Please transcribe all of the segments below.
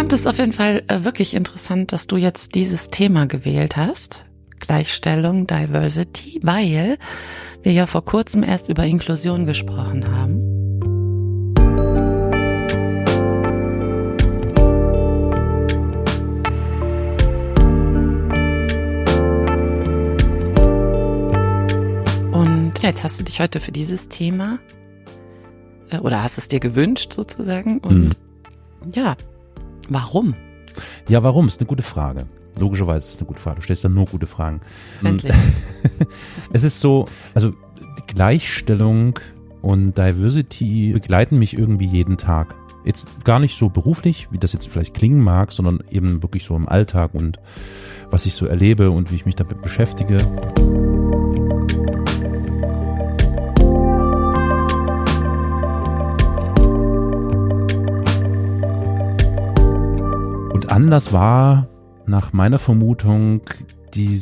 fand es auf jeden Fall äh, wirklich interessant, dass du jetzt dieses Thema gewählt hast. Gleichstellung, Diversity, weil wir ja vor kurzem erst über Inklusion gesprochen haben. Und ja, jetzt hast du dich heute für dieses Thema äh, oder hast es dir gewünscht sozusagen und Mhm. ja, warum? Ja, warum? Ist eine gute Frage. Logischerweise ist es eine gute Frage. Du stellst dann nur gute Fragen. Endlich. Es ist so, also Gleichstellung und Diversity begleiten mich irgendwie jeden Tag. Jetzt gar nicht so beruflich, wie das jetzt vielleicht klingen mag, sondern eben wirklich so im Alltag und was ich so erlebe und wie ich mich damit beschäftige. Und anders war nach meiner Vermutung die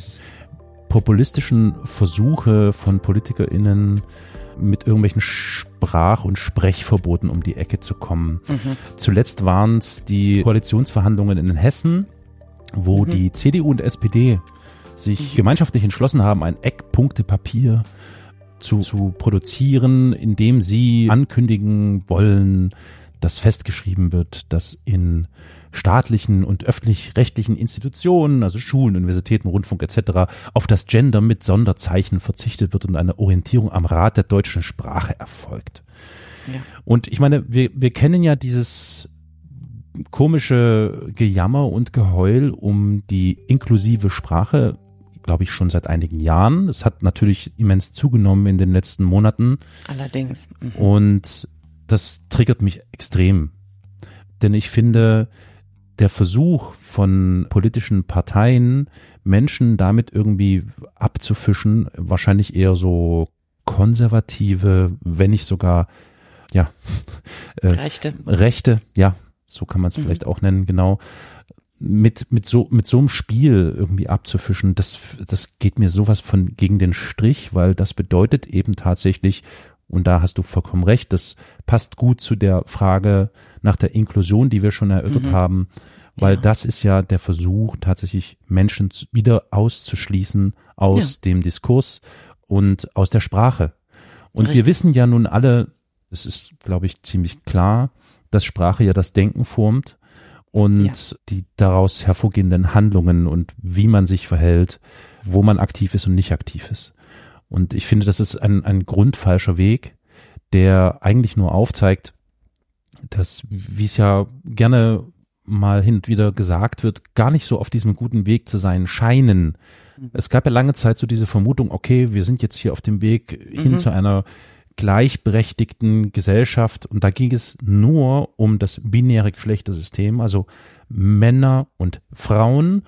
populistischen Versuche von PolitikerInnen mit irgendwelchen Sprach- und Sprechverboten um die Ecke zu kommen. Zuletzt waren es die Koalitionsverhandlungen in Hessen, wo die CDU und SPD sich gemeinschaftlich entschlossen haben, ein Eckpunktepapier zu, zu produzieren, in dem sie ankündigen wollen, dass festgeschrieben wird, dass in staatlichen und öffentlich-rechtlichen Institutionen, also Schulen, Universitäten, Rundfunk etc., auf das Gender mit Sonderzeichen verzichtet wird und eine Orientierung am Rat der deutschen Sprache erfolgt. Ja. Und ich meine, wir, wir kennen ja dieses komische Gejammer und Geheul um die inklusive Sprache, glaube ich, schon seit einigen Jahren. Es hat natürlich immens zugenommen in den letzten Monaten. Allerdings. Mhm. Und das triggert mich extrem. Denn ich finde, der Versuch von politischen Parteien, Menschen damit irgendwie abzufischen, wahrscheinlich eher so konservative, wenn nicht sogar, ja, äh, Rechte. Rechte, ja, so kann man es Mhm. vielleicht auch nennen, genau, mit, mit so, mit so einem Spiel irgendwie abzufischen, das, das geht mir sowas von gegen den Strich, weil das bedeutet eben tatsächlich, und da hast du vollkommen recht, das passt gut zu der Frage nach der Inklusion, die wir schon erörtert Mhm. haben, weil Ja. das ist ja der Versuch, tatsächlich Menschen wieder auszuschließen aus dem Diskurs und aus der Sprache. Und wir Richtig. wissen ja nun alle, es ist, glaube ich, ziemlich klar, dass Sprache ja das Denken formt und Ja. die daraus hervorgehenden Handlungen und wie man sich verhält, wo man aktiv ist und nicht aktiv ist. Und ich finde, das ist ein, ein grundfalscher Weg, der eigentlich nur aufzeigt, dass, wie es ja gerne mal hin und wieder gesagt wird, gar nicht so auf diesem guten Weg zu sein scheinen. Es gab ja lange Zeit so diese Vermutung, okay, wir sind jetzt hier auf dem Weg hin Mhm. zu einer gleichberechtigten Gesellschaft und da ging es nur um das binäre Geschlechtersystem, also Männer und Frauen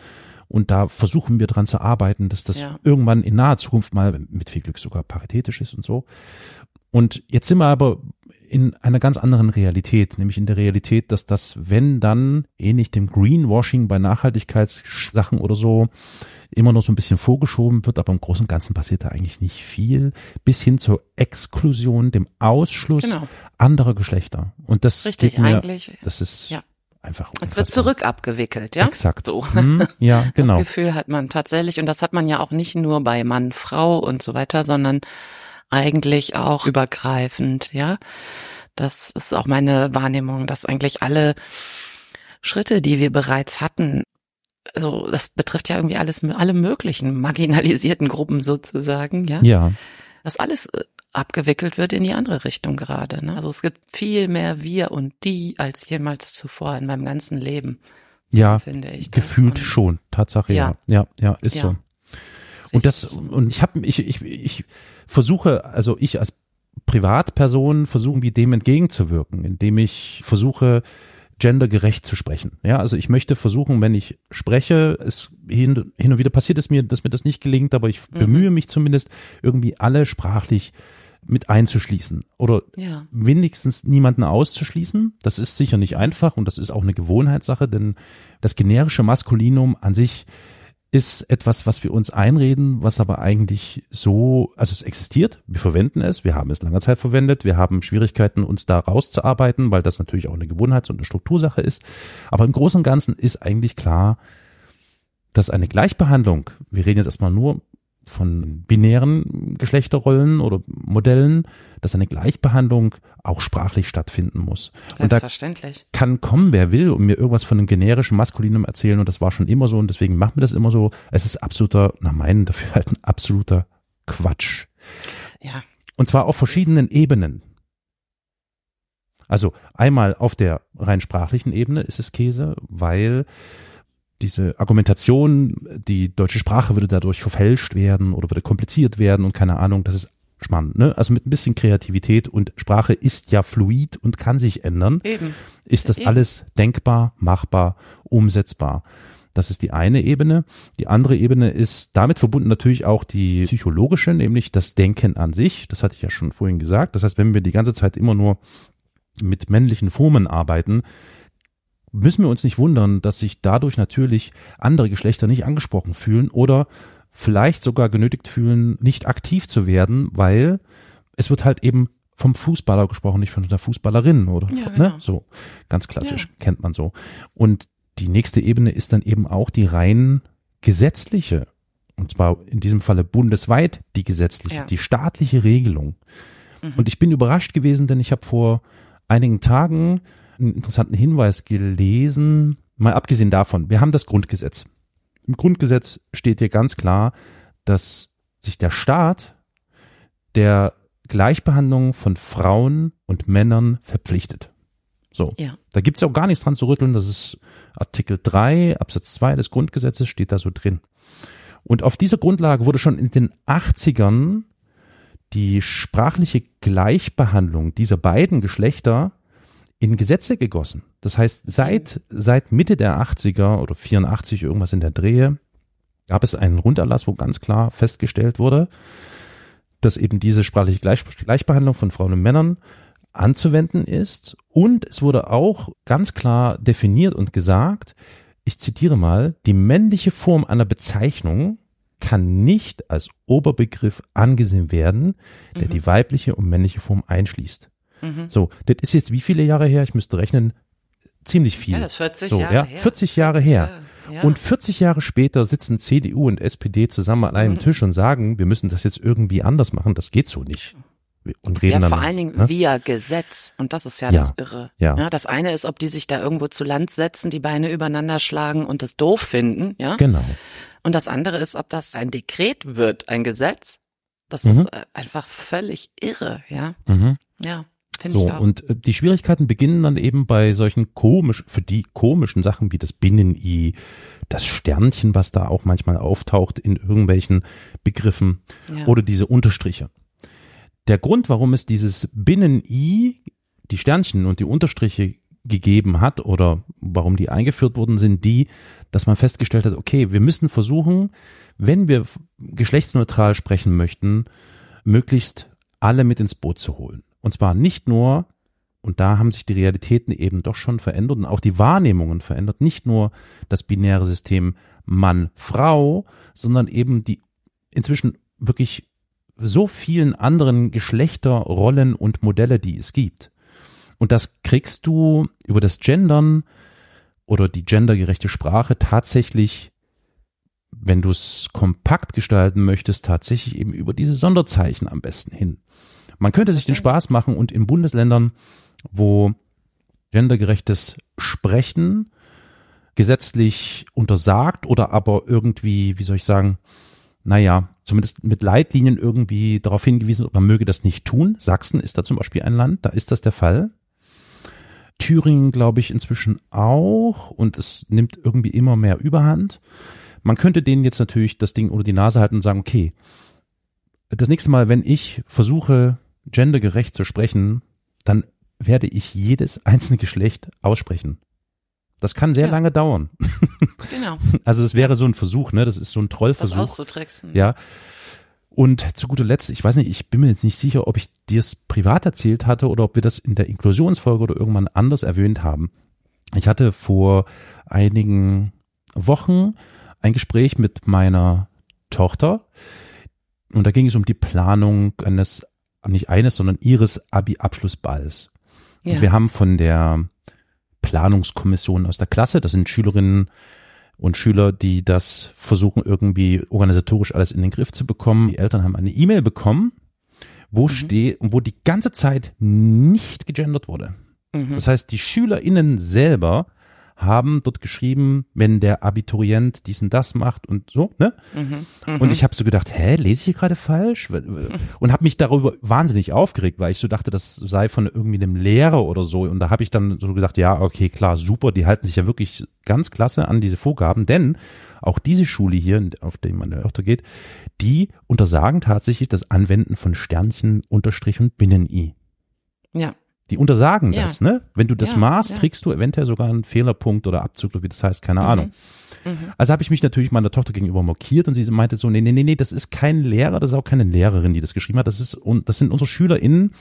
und da versuchen wir dran zu arbeiten, dass das Ja. irgendwann in naher Zukunft mal mit viel Glück sogar paritätisch ist und so. Und jetzt sind wir aber in einer ganz anderen Realität, nämlich in der Realität, dass das, wenn dann, ähnlich dem Greenwashing bei Nachhaltigkeitssachen oder so, immer noch so ein bisschen vorgeschoben wird, aber im Großen und Ganzen passiert da eigentlich nicht viel, bis hin zur Exklusion, dem Ausschluss Genau. anderer Geschlechter. Und das Richtig, geht mir, eigentlich. das ist Ja. Einfach Es wird zurück abgewickelt, ja? Exakt. So. Hm, ja, genau. Das Gefühl hat man tatsächlich, und das hat man ja auch nicht nur bei Mann, Frau und so weiter, sondern eigentlich auch übergreifend, ja. Das ist auch meine Wahrnehmung, dass eigentlich alle Schritte, die wir bereits hatten, also das betrifft ja irgendwie alles, alle möglichen marginalisierten Gruppen sozusagen, ja. Ja, Dass alles äh, abgewickelt wird in die andere Richtung gerade. Ne? Also es gibt viel mehr wir und die als jemals zuvor in meinem ganzen Leben. Ja, finde ich. das. gefühlt Und schon. Tatsache, ja. Ja, ja, ist Ja. so. Und ich das, und ich habe, ich, ich, ich versuche, also ich als Privatperson versuche, wie dem entgegenzuwirken, indem ich versuche, gendergerecht zu sprechen. Ja, also ich möchte versuchen, wenn ich spreche, es hin, hin und wieder passiert es mir, dass mir das nicht gelingt, aber ich Mhm. bemühe mich zumindest, irgendwie alle sprachlich mit einzuschließen oder Ja. wenigstens niemanden auszuschließen. Das ist sicher nicht einfach und das ist auch eine Gewohnheitssache, denn das generische Maskulinum an sich ist etwas, was wir uns einreden, was aber eigentlich so, also es existiert, wir verwenden es, wir haben es lange Zeit verwendet, wir haben Schwierigkeiten, uns da rauszuarbeiten, weil das natürlich auch eine Gewohnheits- und eine Struktursache ist. Aber im Großen und Ganzen ist eigentlich klar, dass eine Gleichbehandlung, wir reden jetzt erstmal nur von binären Geschlechterrollen oder Modellen, dass eine Gleichbehandlung auch sprachlich stattfinden muss. Selbstverständlich. Und da kann kommen, wer will, und mir irgendwas von einem generischen Maskulinum erzählen und das war schon immer so und deswegen machen wir das immer so. Es ist absoluter, nach meinen Dafürhalten, absoluter Quatsch. Ja. Und zwar auf verschiedenen Ebenen. Also einmal auf der rein sprachlichen Ebene ist es Käse, weil diese Argumentation, die deutsche Sprache würde dadurch verfälscht werden oder würde kompliziert werden und keine Ahnung, das ist spannend. Ne? Also mit ein bisschen Kreativität und Sprache ist ja fluid und kann sich ändern. Eben. Ist das Eben. alles denkbar, machbar, umsetzbar? Das ist die eine Ebene. Die andere Ebene ist damit verbunden natürlich auch die psychologische, nämlich das Denken an sich. Das hatte ich ja schon vorhin gesagt. Das heißt, wenn wir die ganze Zeit immer nur mit männlichen Formen arbeiten, müssen wir uns nicht wundern, dass sich dadurch natürlich andere Geschlechter nicht angesprochen fühlen oder vielleicht sogar genötigt fühlen, nicht aktiv zu werden, weil es wird halt eben vom Fußballer gesprochen, nicht von der Fußballerin oder Ja, ne? genau. so ganz klassisch kennt man so. Und die nächste Ebene ist dann eben auch die rein gesetzliche und zwar in diesem Falle bundesweit die gesetzliche, Ja. die staatliche Regelung. Mhm. Und ich bin überrascht gewesen, denn ich habe vor einigen Tagen einen interessanten Hinweis gelesen, mal abgesehen davon, wir haben das Grundgesetz. Im Grundgesetz steht hier ganz klar, dass sich der Staat der Gleichbehandlung von Frauen und Männern verpflichtet. So. Ja. Da gibt's ja auch gar nichts dran zu rütteln. Das ist Artikel 3 Absatz 2 des Grundgesetzes steht da so drin. Und auf dieser Grundlage wurde schon in den 80ern die sprachliche Gleichbehandlung dieser beiden Geschlechter in Gesetze gegossen. Das heißt, seit, seit Mitte der 80er oder 84 irgendwas in der Drehe gab es einen Runderlass, wo ganz klar festgestellt wurde, dass eben diese sprachliche Gleich Gleichbehandlung von Frauen und Männern anzuwenden ist. Und es wurde auch ganz klar definiert und gesagt, ich zitiere mal, die männliche Form einer Bezeichnung kann nicht als Oberbegriff angesehen werden, der die weibliche und männliche Form einschließt. Mhm. So, das ist jetzt wie viele Jahre her? Ich müsste rechnen, ziemlich viel. Ja, das ist 40 so, Jahre ja, her. 40 Jahre her. Jahre, ja. Und 40 Jahre später sitzen CDU und SPD zusammen an Mhm. einem Tisch und sagen, wir müssen das jetzt irgendwie anders machen. Das geht so nicht. Und reden ja, dann, vor allen Dingen ne? via Gesetz. Und das ist ja, Ja, das Irre. ja. Das eine ist, ob die sich da irgendwo zu Land setzen, die Beine übereinander schlagen und das doof finden, ja. Genau. Und das andere ist, ob das ein Dekret wird, ein Gesetz. Das Mhm. ist äh, einfach völlig irre, ja. Mhm. Ja, finde So, ich auch. und äh, die Schwierigkeiten beginnen dann eben bei solchen komisch, für die komischen Sachen wie das Binnen-I, das Sternchen, was da auch manchmal auftaucht in irgendwelchen Begriffen Ja. oder diese Unterstriche. Der Grund, warum es dieses Binnen-I, die Sternchen und die Unterstriche gegeben hat oder warum die eingeführt wurden, sind die, dass man festgestellt hat, okay, wir müssen versuchen, wenn wir geschlechtsneutral sprechen möchten, möglichst alle mit ins Boot zu holen. Und zwar nicht nur, und da haben sich die Realitäten eben doch schon verändert und auch die Wahrnehmungen verändert, nicht nur das binäre System Mann-Frau, sondern eben die inzwischen wirklich so vielen anderen Geschlechterrollen und Modelle, die es gibt. Und das kriegst du über das Gendern oder die gendergerechte Sprache tatsächlich, wenn du es kompakt gestalten möchtest, tatsächlich eben über diese Sonderzeichen am besten hin. Man könnte sich den Spaß machen und in Bundesländern, wo gendergerechtes Sprechen gesetzlich untersagt oder aber irgendwie, wie soll ich sagen, naja, zumindest mit Leitlinien irgendwie darauf hingewiesen, man möge das nicht tun. Sachsen ist da zum Beispiel ein Land, da ist das der Fall. Thüringen, glaube ich, inzwischen auch und es nimmt irgendwie immer mehr Überhand. Man könnte denen jetzt natürlich das Ding unter die Nase halten und sagen, okay, das nächste Mal, wenn ich versuche, gendergerecht zu sprechen, dann werde ich jedes einzelne Geschlecht aussprechen. Das kann sehr Ja. lange dauern. genau. Also es wäre so ein Versuch, ne? Das ist so ein Das Trollversuch. auszutricksen. Ja. Und zu guter Letzt, ich weiß nicht, ich bin mir jetzt nicht sicher, ob ich dir es privat erzählt hatte oder ob wir das in der Inklusionsfolge oder irgendwann anders erwähnt haben. Ich hatte vor einigen Wochen ein Gespräch mit meiner Tochter und da ging es um die Planung eines, nicht eines, sondern ihres Abi-Abschlussballs. Ja. Und wir haben von der Planungskommission aus der Klasse, das sind Schülerinnen und Schüler, die das versuchen irgendwie organisatorisch alles in den Griff zu bekommen. Die Eltern haben eine E-Mail bekommen, wo mhm. steht, wo die ganze Zeit nicht gegendert wurde. Mhm. Das heißt, die SchülerInnen selber haben dort geschrieben, wenn der Abiturient dies und das macht und so, ne? Mhm, mh. Und ich habe so gedacht, hä, lese ich hier gerade falsch? Und habe mich darüber wahnsinnig aufgeregt, weil ich so dachte, das sei von irgendwie einem Lehrer oder so. Und da habe ich dann so gesagt, ja, okay, klar, super, die halten sich ja wirklich ganz klasse an diese Vorgaben, denn auch diese Schule hier, auf die meine Tochter geht, die untersagen tatsächlich das Anwenden von Sternchen, Unterstrich und Binnen-I. Ja. Die untersagen ja. das, ne? Wenn du das ja, maßt, ja. kriegst du eventuell sogar einen Fehlerpunkt oder Abzug, wie das heißt, keine mhm. Ahnung. Mhm. Also habe ich mich natürlich meiner Tochter gegenüber markiert und sie meinte so, nee, nee, nee, nee, das ist kein Lehrer, das ist auch keine Lehrerin, die das geschrieben hat, das ist, und das sind unsere SchülerInnen,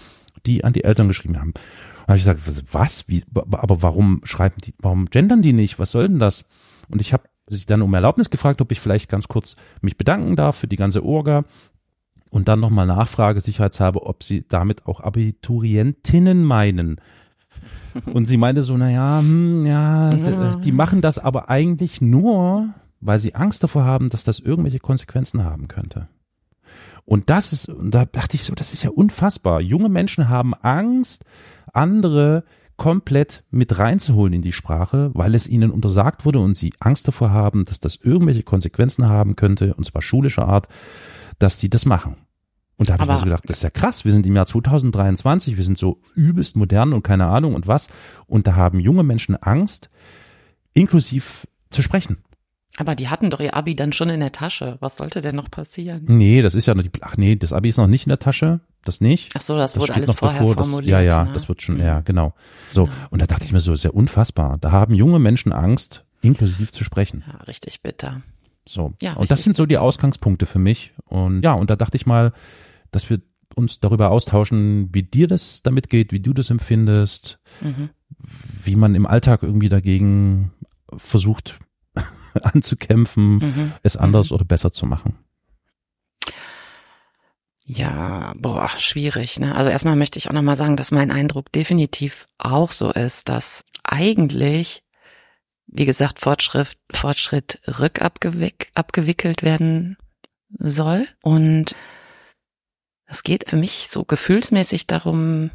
die an die Eltern geschrieben haben. Und habe ich gesagt, was? Wie, aber warum schreiben die, warum gendern die nicht? Was soll denn das? Und ich habe sie dann um Erlaubnis gefragt, ob ich vielleicht ganz kurz mich bedanken darf für die ganze Orga und dann nochmal Nachfrage sicherheitshalber, ob sie damit auch Abiturientinnen meinen. Und sie meinte so, na ja, hm, ja, die machen das aber eigentlich nur, weil sie Angst davor haben, dass das irgendwelche Konsequenzen haben könnte. Und das ist, und da dachte ich so, das ist ja unfassbar. Junge Menschen haben Angst, andere komplett mit reinzuholen in die Sprache, weil es ihnen untersagt wurde und sie Angst davor haben, dass das irgendwelche Konsequenzen haben könnte, und zwar schulischer Art dass die das machen. Und da habe ich mir so gedacht, das ist ja krass, wir sind im Jahr 2023, wir sind so übelst modern und keine Ahnung und was. Und da haben junge Menschen Angst, inklusiv zu sprechen. Aber die hatten doch ihr Abi dann schon in der Tasche. Was sollte denn noch passieren? Nee, das ist ja noch die, ach nee, das Abi ist noch nicht in der Tasche. Das nicht. Ach so, das, das wurde alles vorher bevor, formuliert. Das, ja, ja, ne? das wird schon, mhm. ja, genau. So. Ja. Und da dachte ich mir so, sehr unfassbar. Da haben junge Menschen Angst, inklusiv zu sprechen. Ja, richtig bitter. So. Ja, und das sind so die Ausgangspunkte für mich. Und ja, und da dachte ich mal, dass wir uns darüber austauschen, wie dir das damit geht, wie du das empfindest, mhm. wie man im Alltag irgendwie dagegen versucht anzukämpfen, mhm. es anders mhm. oder besser zu machen. Ja, boah, schwierig. Ne? Also erstmal möchte ich auch nochmal sagen, dass mein Eindruck definitiv auch so ist, dass eigentlich wie gesagt, Fortschritt, Fortschritt rückabgewickelt werden soll. Und es geht für mich so gefühlsmäßig darum,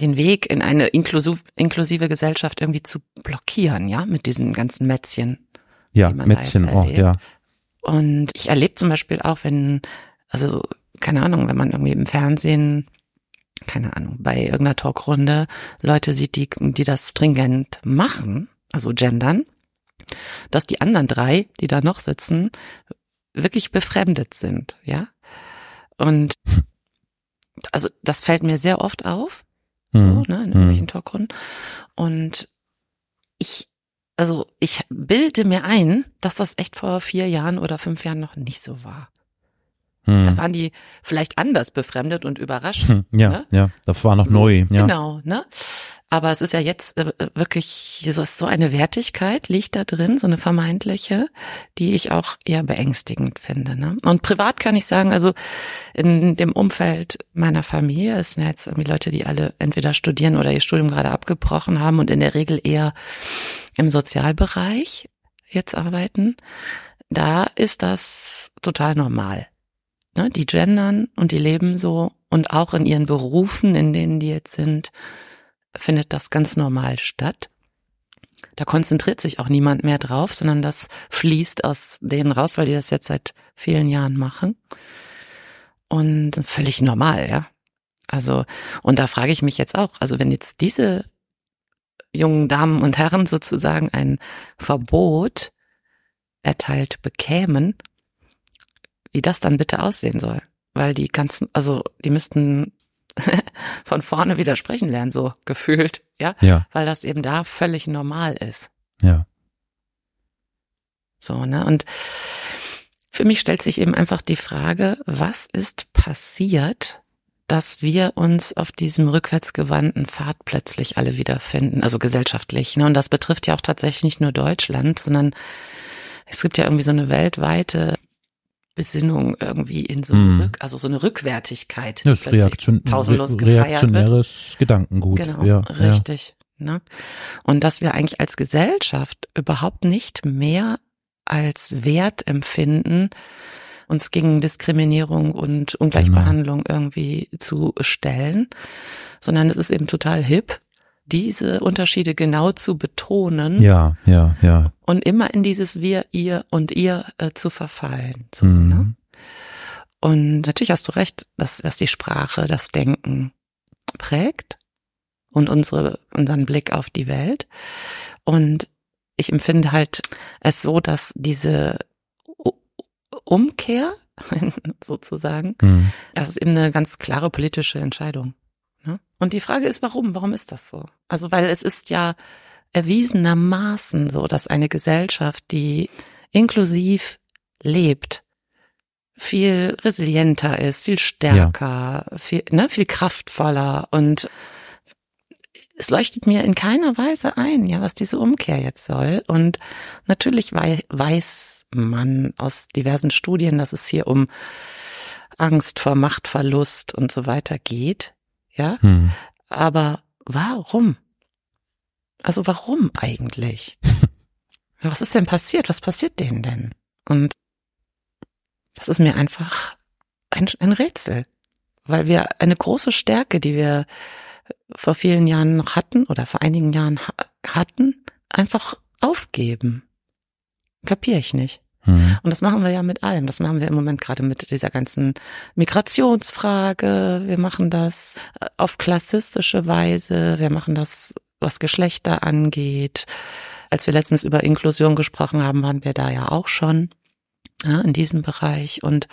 den Weg in eine inklusiv, inklusive Gesellschaft irgendwie zu blockieren, ja, mit diesen ganzen Mätzchen. Ja, Mätzchen auch, ja. Und ich erlebe zum Beispiel auch, wenn, also, keine Ahnung, wenn man irgendwie im Fernsehen, keine Ahnung, bei irgendeiner Talkrunde Leute sieht, die, die das stringent machen, also gendern, dass die anderen drei, die da noch sitzen, wirklich befremdet sind, ja. Und also das fällt mir sehr oft auf, so, mhm. ne, in irgendwelchen mhm. Talkrunden. Und ich, also ich bilde mir ein, dass das echt vor vier Jahren oder fünf Jahren noch nicht so war. Mhm. Da waren die vielleicht anders befremdet und überrascht. Hm, ja, ne? ja, das war noch so, neu. Ja. Genau, ne? Aber es ist ja jetzt äh, wirklich so so eine Wertigkeit liegt da drin, so eine vermeintliche, die ich auch eher beängstigend finde. Ne? Und privat kann ich sagen, also in dem Umfeld meiner Familie es sind jetzt irgendwie Leute, die alle entweder studieren oder ihr Studium gerade abgebrochen haben und in der Regel eher im Sozialbereich jetzt arbeiten. Da ist das total normal. Ne? Die gendern und die leben so und auch in ihren Berufen, in denen die jetzt sind, findet das ganz normal statt. Da konzentriert sich auch niemand mehr drauf, sondern das fließt aus denen raus, weil die das jetzt seit vielen Jahren machen. Und völlig normal, ja. Also, und da frage ich mich jetzt auch, also wenn jetzt diese jungen Damen und Herren sozusagen ein Verbot erteilt bekämen, wie das dann bitte aussehen soll. Weil die ganzen, also die müssten von vorne widersprechen lernen, so gefühlt, ja? ja. Weil das eben da völlig normal ist. Ja. So, ne? Und für mich stellt sich eben einfach die Frage, was ist passiert, dass wir uns auf diesem rückwärtsgewandten Pfad plötzlich alle wiederfinden, also gesellschaftlich. Ne? Und das betrifft ja auch tatsächlich nicht nur Deutschland, sondern es gibt ja irgendwie so eine weltweite Besinnung irgendwie in so Mhm. eine Rück, also so eine Rückwärtigkeit. Das ist plötzlich Reaktion, pausenlos re gefeiert wird. reaktionäres Gedankengut. Genau, ja, ja. richtig. Ne? Und dass wir eigentlich als Gesellschaft überhaupt nicht mehr als Wert empfinden, uns gegen Diskriminierung und Ungleichbehandlung Genau. irgendwie zu stellen, sondern es ist eben total hip, diese Unterschiede genau zu betonen Ja, ja, ja. und immer in dieses Wir, ihr und ihr äh, zu verfallen. So, Mhm. ne? Und natürlich hast du recht, dass, dass die Sprache das Denken prägt und unsere, unseren Blick auf die Welt. Und ich empfinde halt es so, dass diese Umkehr sozusagen, Mhm. das ist eben eine ganz klare politische Entscheidung. Ne? Und die Frage ist, warum? Warum ist das so? Also, weil es ist ja erwiesenermaßen so, dass eine Gesellschaft, die inklusiv lebt, viel resilienter ist, viel stärker, viel, ne, viel kraftvoller und es leuchtet mir in keiner Weise ein, ja, was diese Umkehr jetzt soll. Und natürlich wei weiß man aus diversen Studien, dass es hier um Angst vor Machtverlust und so weiter geht, ja. Mhm. Aber warum? Also warum eigentlich? Was ist denn passiert? Was passiert denen denn? Und das ist mir einfach ein, ein Rätsel, weil wir eine große Stärke, die wir vor vielen Jahren noch hatten oder vor einigen Jahren ha hatten, einfach aufgeben. Kapiere ich nicht. Mhm. Und das machen wir ja mit allem. Das machen wir im Moment gerade mit dieser ganzen Migrationsfrage. Wir machen das äh, auf klassistische Weise. Wir machen das, was Geschlechter angeht. Als wir letztens über Inklusion gesprochen haben, waren wir da ja auch schon ja, in diesem Bereich. Und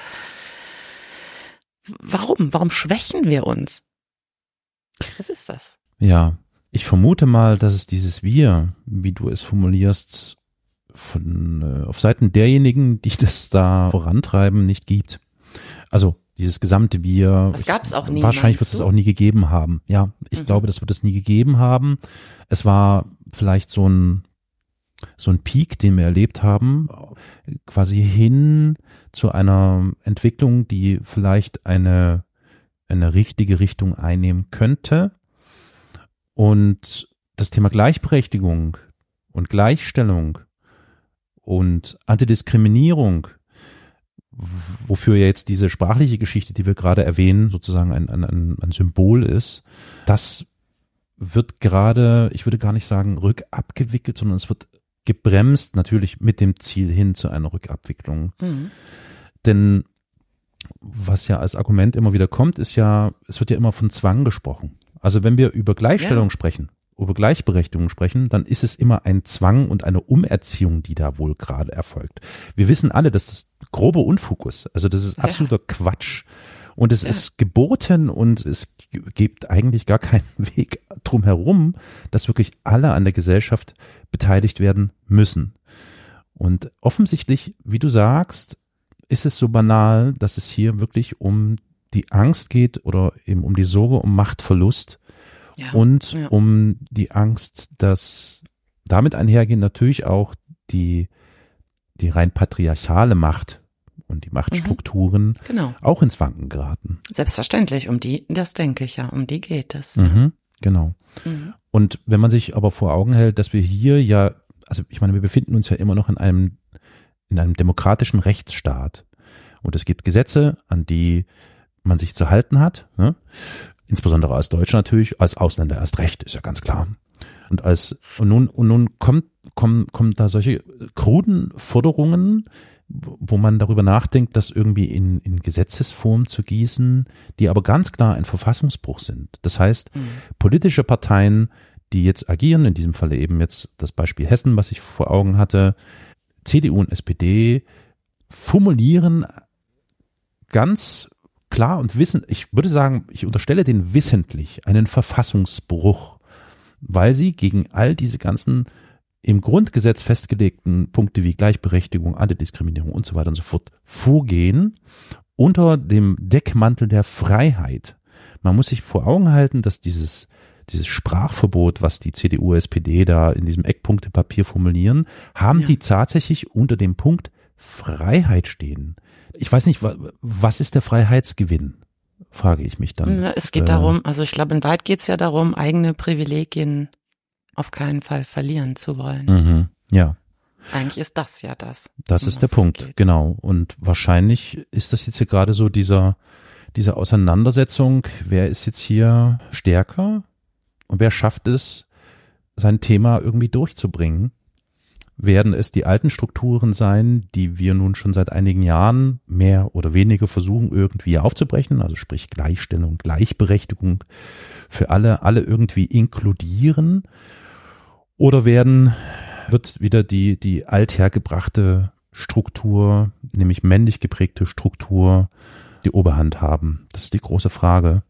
warum? Warum schwächen wir uns? Was ist das? Ja, ich vermute mal, dass es dieses Wir, wie du es formulierst, von äh, auf Seiten derjenigen, die das da vorantreiben, nicht gibt. Also dieses gesamte Wir. Das gab's auch nie, Wahrscheinlich wird es auch nie gegeben haben. Ja, ich Mhm. glaube, das wird es nie gegeben haben. Es war vielleicht so ein so ein Peak, den wir erlebt haben, quasi hin zu einer Entwicklung, die vielleicht eine eine richtige Richtung einnehmen könnte. Und das Thema Gleichberechtigung und Gleichstellung und Antidiskriminierung, wofür ja jetzt diese sprachliche Geschichte, die wir gerade erwähnen, sozusagen ein, ein, ein, ein Symbol ist, das wird gerade, ich würde gar nicht sagen rückabgewickelt, sondern es wird gebremst, natürlich mit dem Ziel hin zu einer Rückabwicklung. Mhm. Denn was ja als Argument immer wieder kommt, ist ja, es wird ja immer von Zwang gesprochen. Also wenn wir über Gleichstellung Ja. sprechen, über Gleichberechtigung sprechen, dann ist es immer ein Zwang und eine Umerziehung, die da wohl gerade erfolgt. Wir wissen alle, das grobe Unfug ist. Also das ist Ja. absoluter Quatsch. Und es Ja. ist geboten und es gibt eigentlich gar keinen Weg drum herum, dass wirklich alle an der Gesellschaft beteiligt werden müssen. Und offensichtlich, wie du sagst, ist es so banal, dass es hier wirklich um die Angst geht oder eben um die Sorge um Machtverlust Ja. und ja. um die Angst, dass damit einhergehen natürlich auch die, die rein patriarchale Macht und die Machtstrukturen Genau. auch ins Wanken geraten. Selbstverständlich. Um die, das denke ich ja. Um die geht es. Mhm, genau. Mhm. Und wenn man sich aber vor Augen hält, dass wir hier ja, also ich meine, wir befinden uns ja immer noch in einem, in einem demokratischen Rechtsstaat. Und es gibt Gesetze, an die man sich zu halten hat, ne? Insbesondere als Deutscher natürlich, als Ausländer erst recht, ist ja ganz klar. Und als, und nun, und nun kommt, kommen, kommen da solche kruden Forderungen, wo man darüber nachdenkt, das irgendwie in, in Gesetzesform zu gießen, die aber ganz klar ein Verfassungsbruch sind. Das heißt, Mhm. politische Parteien, die jetzt agieren, in diesem Falle eben jetzt das Beispiel Hessen, was ich vor Augen hatte, CDU und SPD, formulieren ganz klar und wissen, ich würde sagen, ich unterstelle den wissentlich einen Verfassungsbruch, weil sie gegen all diese ganzen im Grundgesetz festgelegten Punkte wie Gleichberechtigung, Antidiskriminierung und so weiter und so fort vorgehen unter dem Deckmantel der Freiheit. Man muss sich vor Augen halten, dass dieses dieses Sprachverbot, was die CDU, SPD da in diesem Eckpunktepapier formulieren, haben ja. die tatsächlich unter dem Punkt Freiheit stehen. Ich weiß nicht, was ist der Freiheitsgewinn? Frage ich mich dann. Es geht äh, darum, also ich glaube, in weit geht es ja darum, eigene Privilegien auf keinen Fall verlieren zu wollen. Mhm, ja. Eigentlich ist das ja das. Das um ist der Punkt, geht. genau. Und wahrscheinlich ist das jetzt hier gerade so dieser, diese Auseinandersetzung, wer ist jetzt hier stärker und wer schafft es, sein Thema irgendwie durchzubringen? Werden es die alten Strukturen sein, die wir nun schon seit einigen Jahren mehr oder weniger versuchen irgendwie aufzubrechen, also sprich Gleichstellung, Gleichberechtigung für alle, alle irgendwie inkludieren? Oder werden, wird wieder die, die althergebrachte Struktur, nämlich männlich geprägte Struktur, die Oberhand haben? Das ist die große Frage.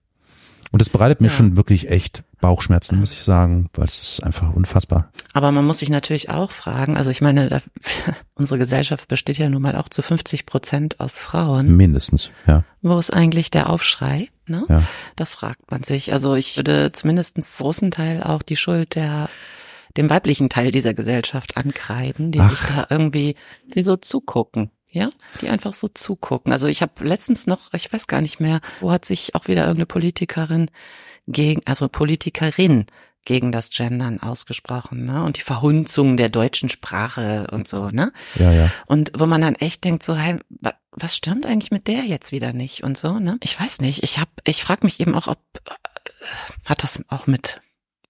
Und das bereitet mir ja. schon wirklich echt Bauchschmerzen, muss ich sagen, weil es ist einfach unfassbar. Aber man muss sich natürlich auch fragen, also ich meine, da, unsere Gesellschaft besteht ja nun mal auch zu 50 Prozent aus Frauen. Mindestens, ja. Wo ist eigentlich der Aufschrei? Ne? Ja. Das fragt man sich. Also ich würde zumindest großen Teil auch die Schuld der dem weiblichen Teil dieser Gesellschaft ankreiden, die Ach. sich da irgendwie, die so zugucken ja, die einfach so zugucken. Also ich habe letztens noch, ich weiß gar nicht mehr, wo hat sich auch wieder irgendeine Politikerin gegen, also Politikerin gegen das Gendern ausgesprochen, ne? Und die Verhunzung der deutschen Sprache und so, ne? Ja, ja. Und wo man dann echt denkt, so, hey, was stimmt eigentlich mit der jetzt wieder nicht und so, ne? Ich weiß nicht. Ich hab, ich frage mich eben auch, ob hat das auch mit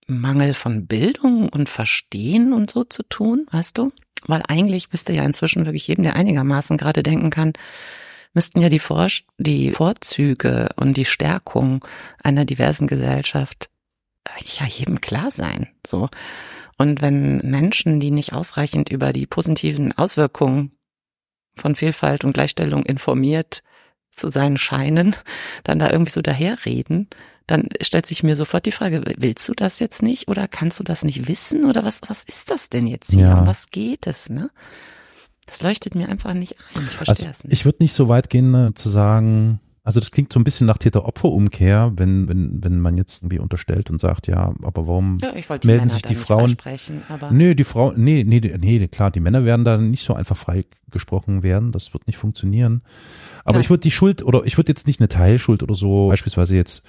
Mangel von Bildung und Verstehen und so zu tun, weißt du? Weil eigentlich müsste ja inzwischen wirklich jedem, der einigermaßen gerade denken kann, müssten ja die, Vor die Vorzüge und die Stärkung einer diversen Gesellschaft ja jedem klar sein. So. Und wenn Menschen, die nicht ausreichend über die positiven Auswirkungen von Vielfalt und Gleichstellung informiert zu sein scheinen, dann da irgendwie so daherreden, dann stellt sich mir sofort die Frage, willst du das jetzt nicht oder kannst du das nicht wissen oder was, was ist das denn jetzt hier? Ja. Um was geht es, ne? Das leuchtet mir einfach nicht ein. Ich verstehe also, es nicht. Ich würde nicht so weit gehen, ne, zu sagen, also das klingt so ein bisschen nach Täter-Opfer-Umkehr, wenn, wenn, wenn man jetzt irgendwie unterstellt und sagt, ja, aber warum ja, melden Männer sich die Frauen? Aber nee, die Frauen, nee, nee, nee, klar, die Männer werden da nicht so einfach freigesprochen werden. Das wird nicht funktionieren. Aber Nein. ich würde die Schuld oder ich würde jetzt nicht eine Teilschuld oder so, beispielsweise jetzt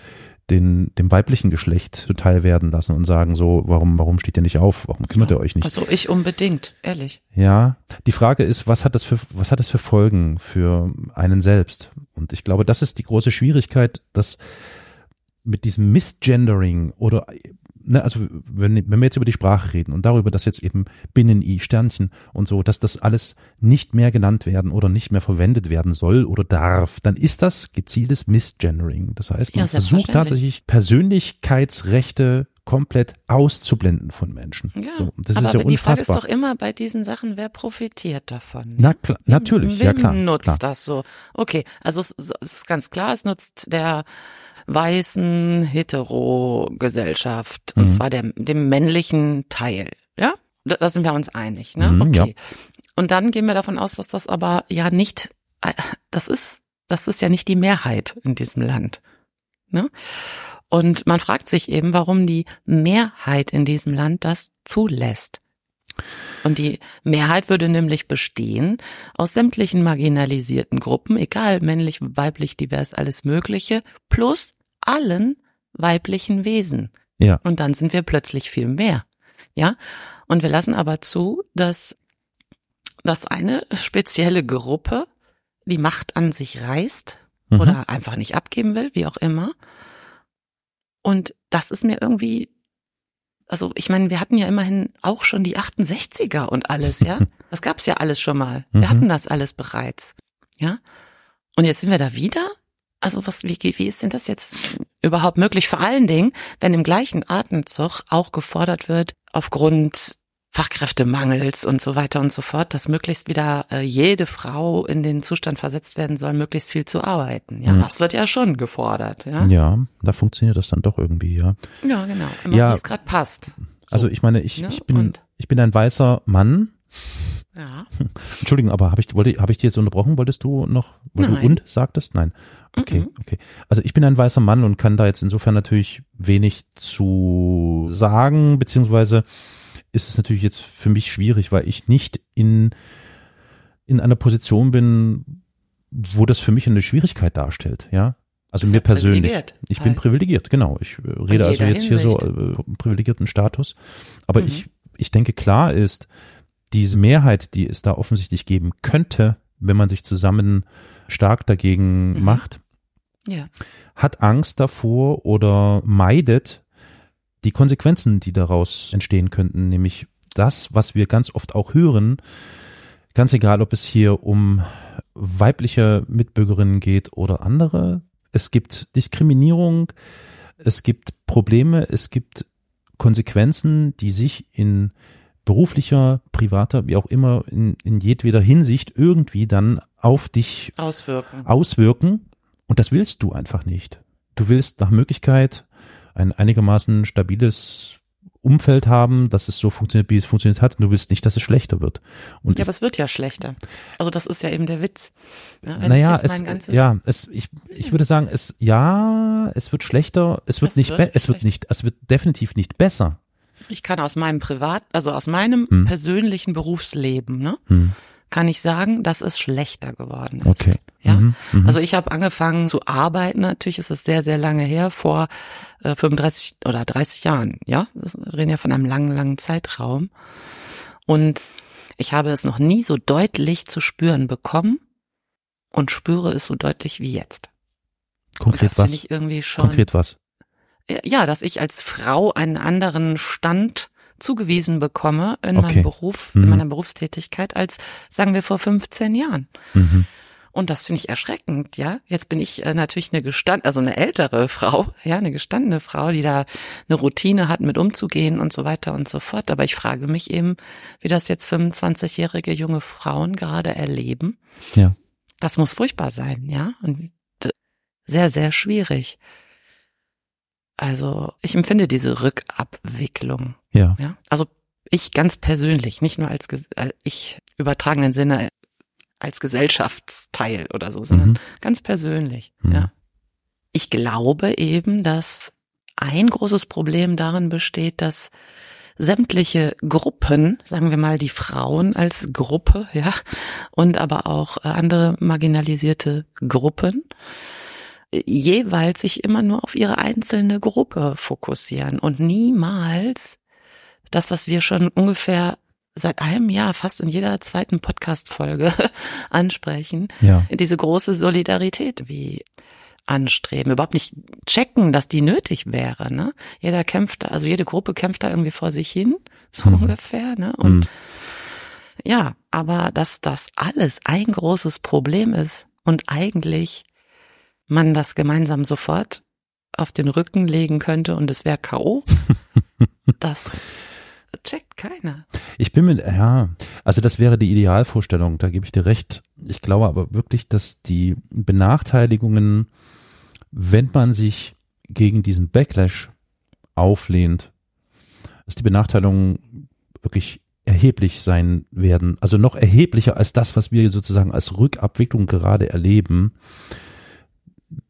den, dem weiblichen Geschlecht zuteil werden lassen und sagen so, warum, warum steht ihr nicht auf? Warum kümmert ihr euch nicht? Also ich unbedingt, ehrlich. Ja. Die Frage ist, was hat das für, was hat das für Folgen für einen selbst? Und ich glaube, das ist die große Schwierigkeit, dass mit diesem Misgendering oder ne, also wenn, wenn wir jetzt über die Sprache reden und darüber, dass jetzt eben Binnen-I, Sternchen und so, dass das alles nicht mehr genannt werden oder nicht mehr verwendet werden soll oder darf, dann ist das gezieltes Misgendering. Das heißt, man ja, versucht tatsächlich Persönlichkeitsrechte komplett auszublenden von Menschen. Ja, so, das aber ist ja die Frage ist doch immer bei diesen Sachen, wer profitiert davon? Na klar, natürlich, wem ja klar. nutzt klar. das so? Okay, also es, es ist ganz klar, es nutzt der weißen Hetero-Gesellschaft, mhm. und zwar der, dem männlichen Teil. Ja, da sind wir uns einig. Ne? Mhm, okay. Ja. Und dann gehen wir davon aus, dass das aber ja nicht, äh, das ist, das ist ja nicht die Mehrheit in diesem Land. Ne? Und man fragt sich eben, warum die Mehrheit in diesem Land das zulässt. Und die Mehrheit würde nämlich bestehen aus sämtlichen marginalisierten Gruppen, egal männlich, weiblich, divers, alles Mögliche, plus allen weiblichen Wesen. Ja. Und dann sind wir plötzlich viel mehr. Ja. Und wir lassen aber zu, dass, dass eine spezielle Gruppe die Macht an sich reißt mhm. oder einfach nicht abgeben will, wie auch immer. Und das ist mir irgendwie also ich meine, wir hatten ja immerhin auch schon die 68er und alles, ja. Das gab's ja alles schon mal. Wir mhm. hatten das alles bereits, ja. Und jetzt sind wir da wieder. Also was, wie, wie ist denn das jetzt überhaupt möglich? Vor allen Dingen, wenn im gleichen Atemzug auch gefordert wird, aufgrund Fachkräftemangels und so weiter und so fort, dass möglichst wieder äh, jede Frau in den Zustand versetzt werden soll, möglichst viel zu arbeiten. Ja, mhm. das wird ja schon gefordert. Ja, ja da funktioniert das dann doch irgendwie, ja. Ja, genau. Immer ja, wie es gerade passt. So. Also ich meine, ich, ne? ich bin und? ich bin ein weißer Mann. Ja. Entschuldigung, aber habe ich, wollte, habe ich dir jetzt unterbrochen? Wolltest du noch, weil Nein. du und sagtest? Nein. Okay, Mhm. okay. Also ich bin ein weißer Mann und kann da jetzt insofern natürlich wenig zu sagen, beziehungsweise ist es natürlich jetzt für mich schwierig, weil ich nicht in, in einer Position bin, wo das für mich eine Schwierigkeit darstellt, ja. Also mir persönlich. Ich bin halt. privilegiert, genau. Ich äh, rede also jetzt hier so äh, privilegierten Status. Aber Mhm. ich, ich denke, klar ist, diese Mehrheit, die es da offensichtlich geben könnte, wenn man sich zusammen stark dagegen Mhm. macht, Ja. hat Angst davor oder meidet die Konsequenzen, die daraus entstehen könnten, nämlich das, was wir ganz oft auch hören, ganz egal, ob es hier um weibliche Mitbürgerinnen geht oder andere. Es gibt Diskriminierung, es gibt Probleme, es gibt Konsequenzen, die sich in beruflicher, privater, wie auch immer, in, in jedweder Hinsicht irgendwie dann auf dich Auswirken. auswirken und das willst du einfach nicht. Du willst nach Möglichkeit ein einigermaßen stabiles Umfeld haben, dass es so funktioniert, wie es funktioniert hat. Du willst nicht, dass es schlechter wird. Und Ja, aber es wird ja schlechter. Also das ist ja eben der Witz. Ja, naja, es, ja, es, ich, ich würde sagen, es, ja, es wird schlechter, es wird Es nicht, wird es wird nicht, es wird definitiv nicht besser. Ich kann aus meinem Privat, also aus meinem Hm. persönlichen Berufsleben, ne, Hm. Kann ich sagen, dass es schlechter geworden ist. Okay. Ja. Mhm, mhm. Also ich habe angefangen zu arbeiten, natürlich ist es sehr, sehr lange her, vor äh, 35 oder 30 Jahren, ja. Wir reden ja von einem langen, langen Zeitraum. Und ich habe es noch nie so deutlich zu spüren bekommen und spüre es so deutlich wie jetzt. Und Konkret das was? ich irgendwie schon. Konkret was? ja, dass ich als Frau einen anderen Stand zugewiesen bekomme in Okay. meinem Beruf, Mhm. in meiner Berufstätigkeit als, sagen wir, vor 15 Jahren. Mhm. Und das finde ich erschreckend, ja. Jetzt bin ich äh, natürlich eine gestand, also eine ältere Frau, ja, eine gestandene Frau, die da eine Routine hat, mit umzugehen und so weiter und so fort. Aber ich frage mich eben, wie das jetzt 25-jährige junge Frauen gerade erleben. Ja. Das muss furchtbar sein, ja. Und sehr, sehr schwierig. Also ich empfinde diese Rückabwicklung. Ja. Ja, also ich ganz persönlich, nicht nur als äh, ich übertragenen Sinne als Gesellschaftsteil oder so, sondern Mhm. ganz persönlich. Mhm. Ja, ich glaube eben, dass ein großes Problem darin besteht, dass sämtliche Gruppen, sagen wir mal die Frauen als Gruppe, ja, und aber auch äh, andere marginalisierte Gruppen, jeweils sich immer nur auf ihre einzelne Gruppe fokussieren und niemals das, was wir schon ungefähr seit einem Jahr fast in jeder zweiten Podcast-Folge ansprechen, Ja. diese große Solidarität wie anstreben, überhaupt nicht checken, dass die nötig wäre, ne? Jeder kämpft, da- also jede Gruppe kämpft da irgendwie vor sich hin, so Mhm. ungefähr, ne? Und Mhm. ja, aber dass das alles ein großes Problem ist und eigentlich man das gemeinsam sofort auf den Rücken legen könnte und es wäre K.O., das checkt keiner. Ich bin mir, ja, also das wäre die Idealvorstellung, da gebe ich dir recht. Ich glaube aber wirklich, dass die Benachteiligungen, wenn man sich gegen diesen Backlash auflehnt, dass die Benachteiligungen wirklich erheblich sein werden. Also noch erheblicher als das, was wir sozusagen als Rückabwicklung gerade erleben,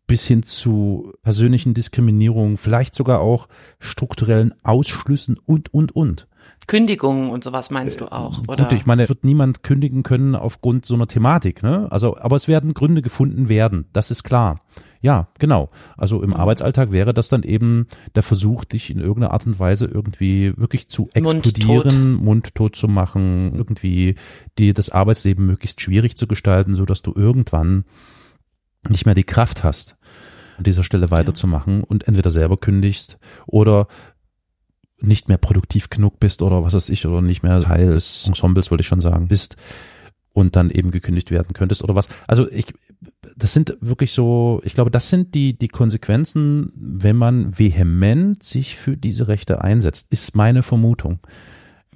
bis hin zu persönlichen Diskriminierungen, vielleicht sogar auch strukturellen Ausschlüssen und, und, und. Kündigungen und sowas meinst du auch, oder? Gut, ich meine, es wird niemand kündigen können aufgrund so einer Thematik, ne? Also, aber es werden Gründe gefunden werden, das ist klar. Ja, genau. Also im Arbeitsalltag wäre das dann eben der Versuch, dich in irgendeiner Art und Weise irgendwie wirklich zu Mundtot. explodieren, mundtot zu machen, irgendwie dir das Arbeitsleben möglichst schwierig zu gestalten, so dass du irgendwann nicht mehr die Kraft hast, an dieser Stelle weiterzumachen und entweder selber kündigst oder nicht mehr produktiv genug bist oder was weiß ich, oder nicht mehr Teil des Ensembles, wollte ich schon sagen, bist und dann eben gekündigt werden könntest oder was. Also ich, das sind wirklich so, ich glaube, das sind die, die Konsequenzen, wenn man vehement sich für diese Rechte einsetzt, ist meine Vermutung.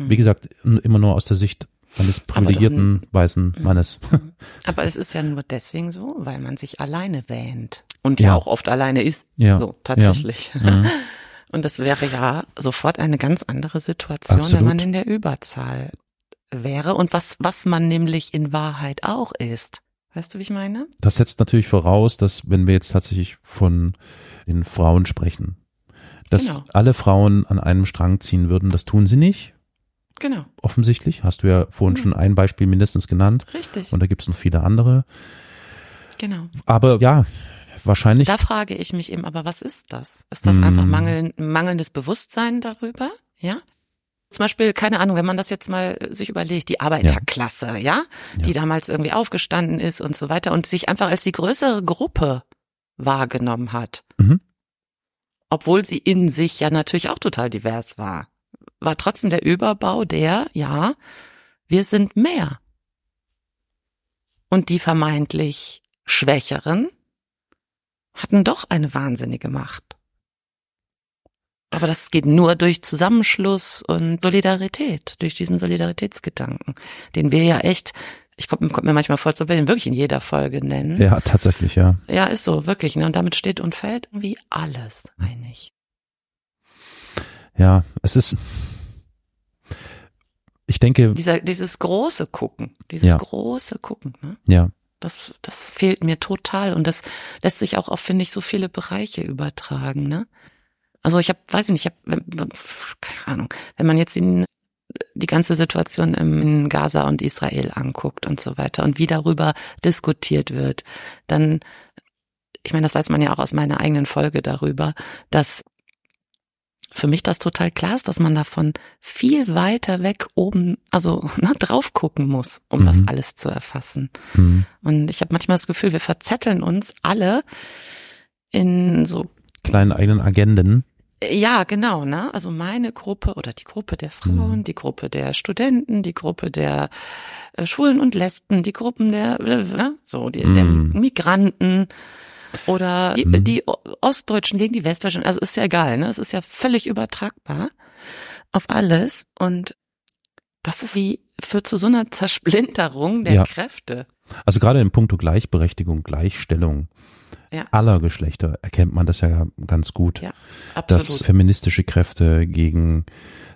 Wie gesagt, immer nur aus der Sicht eines privilegierten weißen Mannes. Aber es ist ja nur deswegen so, weil man sich alleine wähnt. Und ja, Ja. auch oft alleine ist. Ja. So, tatsächlich. Mhm. Und das wäre ja sofort eine ganz andere Situation, Absolut. wenn man in der Überzahl wäre und was, was man nämlich in Wahrheit auch ist. Weißt du, wie ich meine? Das setzt natürlich voraus, dass wenn wir jetzt tatsächlich von den Frauen sprechen, dass Genau. alle Frauen an einem Strang ziehen würden, das tun sie nicht, Genau, offensichtlich. Hast du ja vorhin Ja. schon ein Beispiel mindestens genannt richtig. und da gibt es noch viele andere. Genau. Aber ja, wahrscheinlich. Da frage ich mich eben, aber was ist das? Ist das Mm. einfach mangel, mangelndes Bewusstsein darüber? Ja? Zum Beispiel, keine Ahnung, wenn man das jetzt mal sich überlegt, die Arbeiterklasse, ja, die damals irgendwie aufgestanden ist und so weiter und sich einfach als die größere Gruppe wahrgenommen hat, Mhm. obwohl sie in sich ja natürlich auch total divers war, war trotzdem der Überbau der, ja, wir sind mehr. Und die vermeintlich Schwächeren hatten doch eine wahnsinnige Macht. Aber das geht nur durch Zusammenschluss und Solidarität, durch diesen Solidaritätsgedanken, den wir ja echt, ich komme kommt mir manchmal vor zu Willen, wirklich in jeder Folge nennen. Ja, tatsächlich, ja. Ja, ist so, wirklich. Ne? Und damit steht und fällt irgendwie alles, eigentlich. Ja, es ist. Ich denke, Dieser, dieses große Gucken, dieses Ja. große Gucken, ne? ja, Das, das fehlt mir total und das lässt sich auch auf, finde ich, so viele Bereiche übertragen, ne? Also ich habe, weiß ich nicht, ich habe, keine Ahnung, wenn man jetzt den, die ganze Situation in Gaza und Israel anguckt und so weiter und wie darüber diskutiert wird, dann, ich meine, das weiß man ja auch aus meiner eigenen Folge darüber, dass für mich das total klar ist, dass man davon viel weiter weg oben, also ne, drauf gucken muss, um das Mhm. alles zu erfassen. hm, Und ich habe manchmal das Gefühl, wir verzetteln uns alle in so kleinen eigenen Agenden. ja, genau, ne? Also meine Gruppe oder die Gruppe der Frauen, Mhm. die Gruppe der Studenten, die Gruppe der äh, Schwulen und Lesben, die Gruppen der, äh, ne? so, die, der Mhm. Migranten oder die, Mhm. die Ostdeutschen gegen die Westdeutschen. Also ist ja egal, ne? Es ist ja völlig übertragbar auf alles und das ist wie führt zu so einer Zersplitterung der Ja. Kräfte. Also gerade im Punkto Gleichberechtigung, Gleichstellung Ja. aller Geschlechter erkennt man das ja ganz gut. Ja, dass feministische Kräfte gegen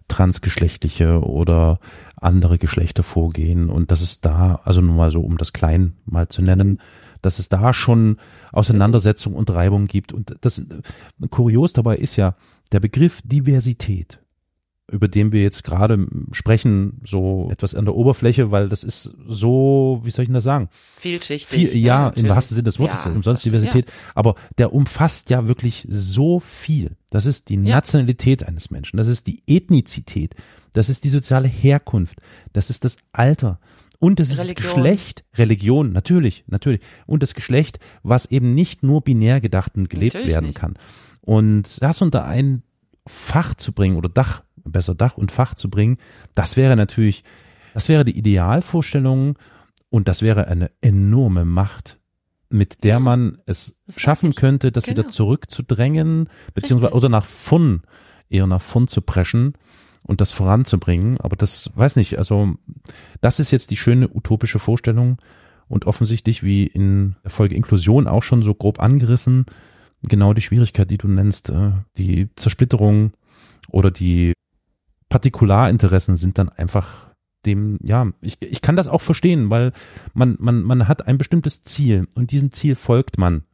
transgeschlechtliche oder andere Geschlechter vorgehen und dass es da, also nur mal so, um das klein mal zu nennen, dass es da schon Auseinandersetzung und Reibung gibt. Und das kurios dabei ist ja der Begriff Diversität, über den wir jetzt gerade sprechen, so etwas an der Oberfläche, weil das ist so, wie soll ich denn das sagen? Vielschichtig. Viel, ja, im natürlich. wahrsten Sinne des Wortes, Ja, umsonst Diversität, aber der umfasst ja wirklich so viel. Das ist die Ja. Nationalität eines Menschen, das ist die Ethnizität, das ist die soziale Herkunft, das ist das Alter und das ist das Religion. Geschlecht, Religion, natürlich, natürlich, und das Geschlecht, was eben nicht nur binär gedacht und gelebt Natürlich werden nicht. kann. Und das unter ein Fach zu bringen oder Dach, besser Dach und Fach zu bringen, das wäre natürlich, das wäre die Idealvorstellung und das wäre eine enorme Macht, mit der man es Das schaffen könnte, das wieder Genau. zurückzudrängen, beziehungsweise Richtig. oder nach vorn, eher nach vorn zu preschen und das voranzubringen. Aber das weiß nicht, also das ist jetzt die schöne utopische Vorstellung und offensichtlich wie in der Folge Inklusion auch schon so grob angerissen, genau die Schwierigkeit, die du nennst, äh, die Zersplitterung oder die Partikularinteressen sind dann einfach dem, ja, ich, ich kann das auch verstehen, weil man, man, man hat ein bestimmtes Ziel und diesem Ziel folgt man.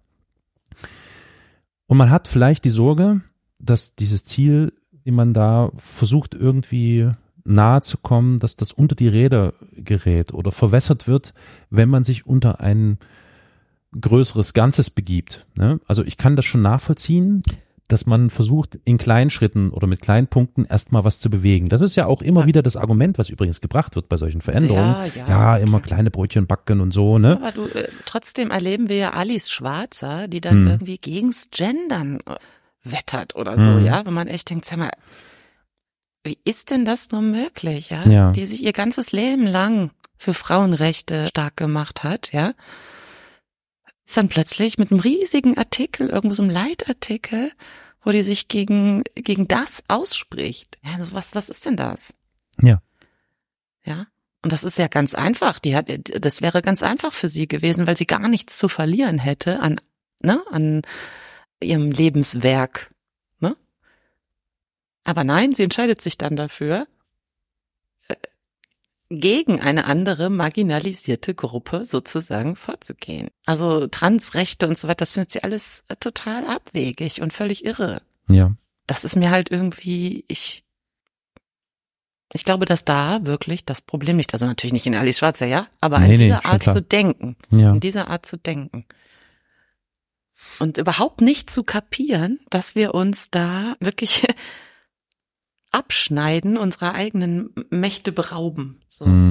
Und man hat vielleicht die Sorge, dass dieses Ziel, die man da versucht irgendwie nahe zu kommen, dass das unter die Räder gerät oder verwässert wird, wenn man sich unter ein größeres Ganzes begibt. Ne? Also ich kann das schon nachvollziehen, dass man versucht, in kleinen Schritten oder mit kleinen Punkten erstmal was zu bewegen. Das ist ja auch immer Ja. wieder das Argument, was übrigens gebracht wird bei solchen Veränderungen. Ja, ja, immer klar. kleine Brötchen backen und so, ne? Aber du, äh, trotzdem erleben wir ja Alice Schwarzer, die dann Hm. irgendwie gegens Gendern äh, wettert oder so, Hm. ja, wenn man echt denkt, sag mal, wie ist denn das nur möglich, ja? Ja. Die sich ihr ganzes Leben lang für Frauenrechte stark gemacht hat, ja? Ist dann plötzlich mit einem riesigen Artikel, irgendwo so einem Leitartikel, wo die sich gegen, gegen das ausspricht. Ja, also was, was ist denn das? Ja. Ja. Und das ist ja ganz einfach. Die hat, das wäre ganz einfach für sie gewesen, weil sie gar nichts zu verlieren hätte an, ne, an ihrem Lebenswerk, ne? Aber nein, sie entscheidet sich dann dafür, äh, gegen eine andere marginalisierte Gruppe sozusagen vorzugehen. Also Transrechte und so weiter, das findet sie alles total abwegig und völlig irre. Ja. Das ist mir halt irgendwie, ich, ich glaube, dass da wirklich das Problem liegt. Also natürlich nicht in Alice Schwarzer, ja, aber Nee, in nee, dieser schon Art klar. zu denken. Ja. In dieser Art zu denken. Und überhaupt nicht zu kapieren, dass wir uns da wirklich abschneiden, unserer eigenen Mächte berauben. So. Mhm.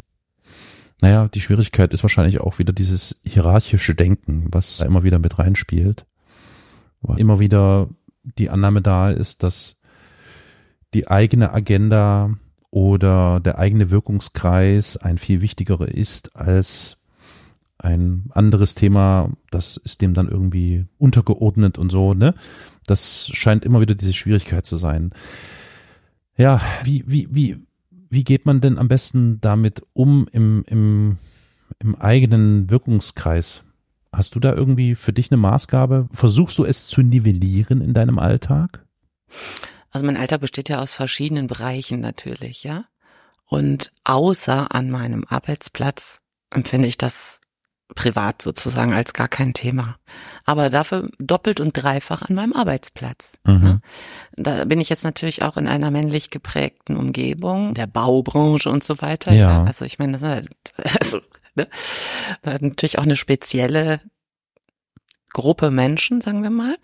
Naja, die Schwierigkeit ist wahrscheinlich auch wieder dieses hierarchische Denken, was da immer wieder mit reinspielt. Weil immer wieder die Annahme da ist, dass die eigene Agenda oder der eigene Wirkungskreis ein viel wichtigerer ist als ein anderes Thema, das ist dem dann irgendwie untergeordnet und so, ne? Das scheint immer wieder diese Schwierigkeit zu sein. Ja, wie, wie, wie, wie geht man denn am besten damit um im, im, im eigenen Wirkungskreis? Hast du da irgendwie für dich eine Maßgabe? Versuchst du es zu nivellieren in deinem Alltag? Also mein Alltag besteht ja aus verschiedenen Bereichen natürlich, ja. Und außer an meinem Arbeitsplatz empfinde ich das privat sozusagen als gar kein Thema. Aber dafür doppelt und dreifach an meinem Arbeitsplatz. Mhm. Ne? Da bin ich jetzt natürlich auch in einer männlich geprägten Umgebung, der Baubranche und so weiter. Ja. Also ich meine, das ist halt, also, ne? da hat natürlich auch eine spezielle Gruppe Menschen, sagen wir mal,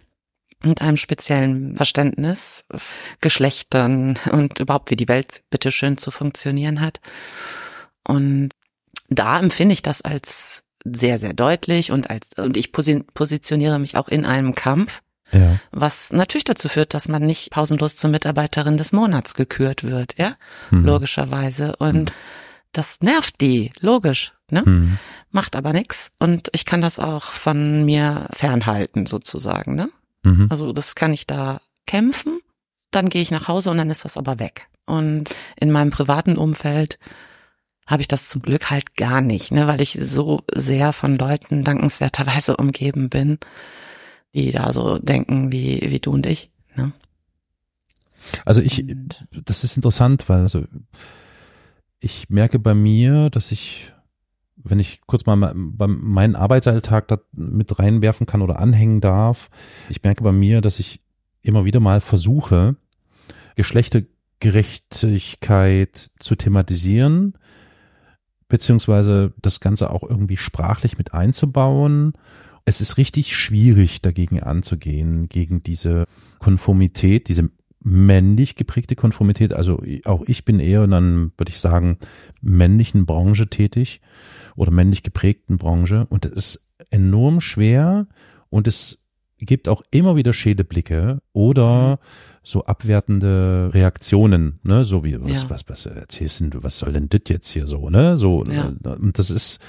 mit einem speziellen Verständnis, Geschlechtern und überhaupt, wie die Welt bitteschön zu funktionieren hat. Und da empfinde ich das als sehr, sehr deutlich und als, und ich posi positioniere mich auch in einem Kampf, Ja. was natürlich dazu führt, dass man nicht pausenlos zur Mitarbeiterin des Monats gekürt wird, ja, Mhm. logischerweise. Und das nervt die, logisch, ne? Mhm. Macht aber nix. Und ich kann das auch von mir fernhalten, sozusagen, ne? Mhm. Also das kann ich da kämpfen, dann gehe ich nach Hause und dann ist das aber weg. Und in meinem privaten Umfeld habe ich das zum Glück halt gar nicht, ne, weil ich so sehr von Leuten dankenswerterweise umgeben bin, die da so denken wie wie du und ich. Ne? Also ich, das ist interessant, weil also ich merke bei mir, dass ich, wenn ich kurz mal meinen Arbeitsalltag da mit reinwerfen kann oder anhängen darf, ich merke bei mir, dass ich immer wieder mal versuche, Geschlechtergerechtigkeit zu thematisieren, beziehungsweise das Ganze auch irgendwie sprachlich mit einzubauen. Es ist richtig schwierig, dagegen anzugehen, gegen diese Konformität, diese männlich geprägte Konformität. Also auch ich bin eher in einem, würde ich sagen, männlichen Branche tätig oder männlich geprägten Branche. Und es ist enorm schwer und es gibt auch immer wieder Schädeblicke oder so abwertende Reaktionen, ne, so wie was Ja. was was erzählst denn du, was soll denn das jetzt hier so, ne? So Ja. und das ist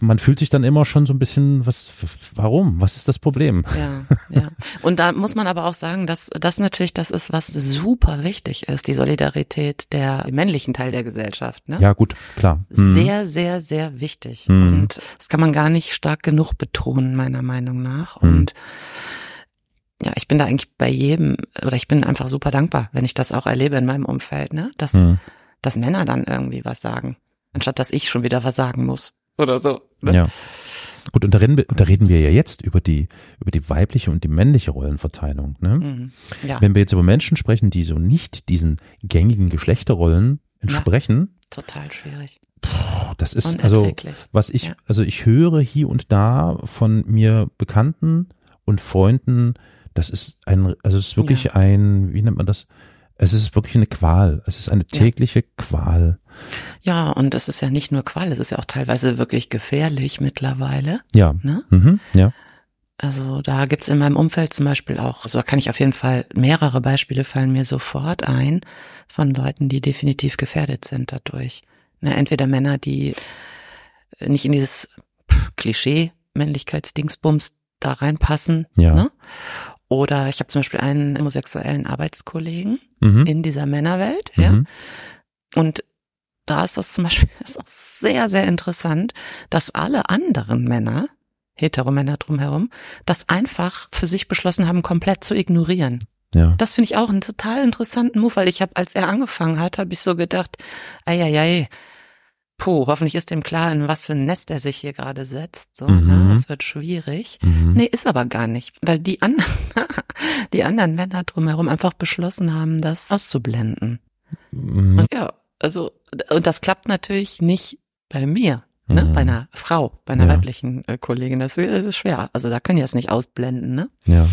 man fühlt sich dann immer schon so ein bisschen was warum? Was ist das Problem? Ja, ja. Und da muss man aber auch sagen, dass das natürlich das ist, was super wichtig ist, die Solidarität der männlichen Teil der Gesellschaft. Ne? Ja, gut, klar. Mhm. Sehr, sehr, sehr wichtig. Mhm. Und das kann man gar nicht stark genug betonen, meiner Meinung nach. Mhm. Und ja, ich bin da eigentlich bei jedem, oder ich bin einfach super dankbar, wenn ich das auch erlebe in meinem Umfeld, ne? Dass, Mhm. dass Männer dann irgendwie was sagen, anstatt dass ich schon wieder was sagen muss. Oder so. Ne? Ja. Gut, und da reden, wir, und da reden wir ja jetzt über die, über die weibliche und die männliche Rollenverteilung. Ne? Mhm. Ja, Wenn wir jetzt über Menschen sprechen, die so nicht diesen gängigen Geschlechterrollen entsprechen, total schwierig. das ist also, was ich, Ja. also ich höre hier und da von mir Bekannten und Freunden, das ist ein, also es ist wirklich Ja. ein, wie nennt man das? Es ist wirklich eine Qual. Es ist eine Ja. tägliche Qual. Ja, und es ist ja nicht nur Qual, es ist ja auch teilweise wirklich gefährlich mittlerweile. Ja. Ne? Mhm. Ja. Also da gibt's in meinem Umfeld zum Beispiel auch, also da kann ich auf jeden Fall, mehrere Beispiele fallen mir sofort ein von Leuten, die definitiv gefährdet sind dadurch. Ne, entweder Männer, die nicht in dieses Klischee Männlichkeitsdingsbums da reinpassen. Ja. Ne? Oder ich habe zum Beispiel einen homosexuellen Arbeitskollegen Mhm. in dieser Männerwelt, ja. Mhm. Und da ist das zum Beispiel das ist auch sehr, sehr interessant, dass alle anderen Männer, Heteromänner drumherum, das einfach für sich beschlossen haben, komplett zu ignorieren. Ja. Das finde ich auch einen total interessanten Move, weil ich habe, als er angefangen hat, habe ich so gedacht, ei, ei, ei, puh, hoffentlich ist dem klar, in was für ein Nest er sich hier gerade setzt. So, Mhm. ne? Das wird schwierig. Mhm. Nee, ist aber gar nicht, weil die anderen, die anderen Männer drumherum einfach beschlossen haben, das auszublenden. Mhm. Und ja, also, und das klappt natürlich nicht bei mir, ne? Mhm. bei einer Frau, bei einer Ja. weiblichen äh, Kollegin. Das ist schwer. Also da können die das nicht ausblenden, ne? Ja.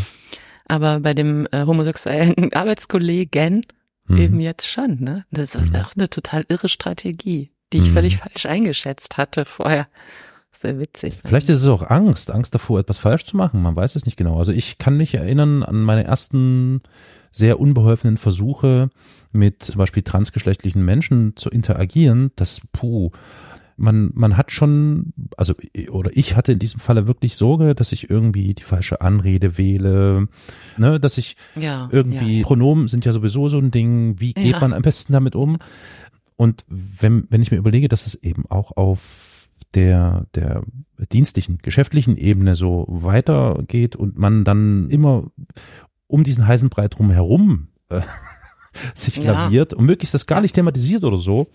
Aber bei dem äh, homosexuellen Arbeitskollegen Mhm. eben jetzt schon, ne? Das ist Mhm. auch eine total irre Strategie, die ich Mhm. völlig falsch eingeschätzt hatte vorher. Sehr witzig. Vielleicht ist es auch Angst, Angst davor, etwas falsch zu machen. Man weiß es nicht genau. Also ich kann mich erinnern an meine ersten sehr unbeholfenen Versuche, mit zum Beispiel transgeschlechtlichen Menschen zu interagieren. Das, puh, man, man hat schon, also, oder ich hatte in diesem Falle wirklich Sorge, dass ich irgendwie die falsche Anrede wähle, ne, dass ich ja, irgendwie, ja. Pronomen sind ja sowieso so ein Ding, wie geht Ja. man am besten damit um? Und wenn, wenn ich mir überlege, dass es eben auch auf der, der dienstlichen, geschäftlichen Ebene so weitergeht und man dann immer um diesen heißen Brei drum herum äh, sich Ja. klaviert und möglichst das gar nicht thematisiert oder so,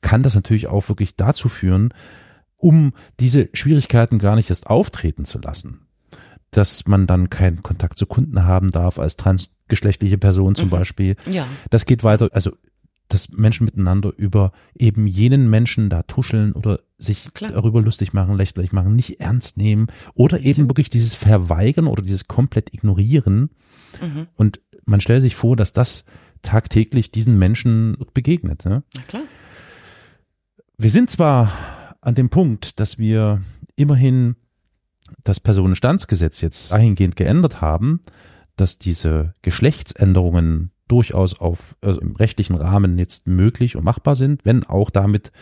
kann das natürlich auch wirklich dazu führen, um diese Schwierigkeiten gar nicht erst auftreten zu lassen, dass man dann keinen Kontakt zu Kunden haben darf als transgeschlechtliche Person zum Mhm. Beispiel. Ja, Das geht weiter, also dass Menschen miteinander über eben jenen Menschen da tuscheln oder sich Klar. darüber lustig machen, lächerlich machen, nicht ernst nehmen oder eben Stimmt. wirklich dieses Verweigern oder dieses komplett ignorieren. mhm. Und man stellt sich vor, dass das tagtäglich diesen Menschen begegnet. Ne? na klar. Wir sind zwar an dem Punkt, dass wir immerhin das Personenstandsgesetz jetzt dahingehend geändert haben, dass diese Geschlechtsänderungen durchaus auf also im rechtlichen Rahmen jetzt möglich und machbar sind, wenn auch damit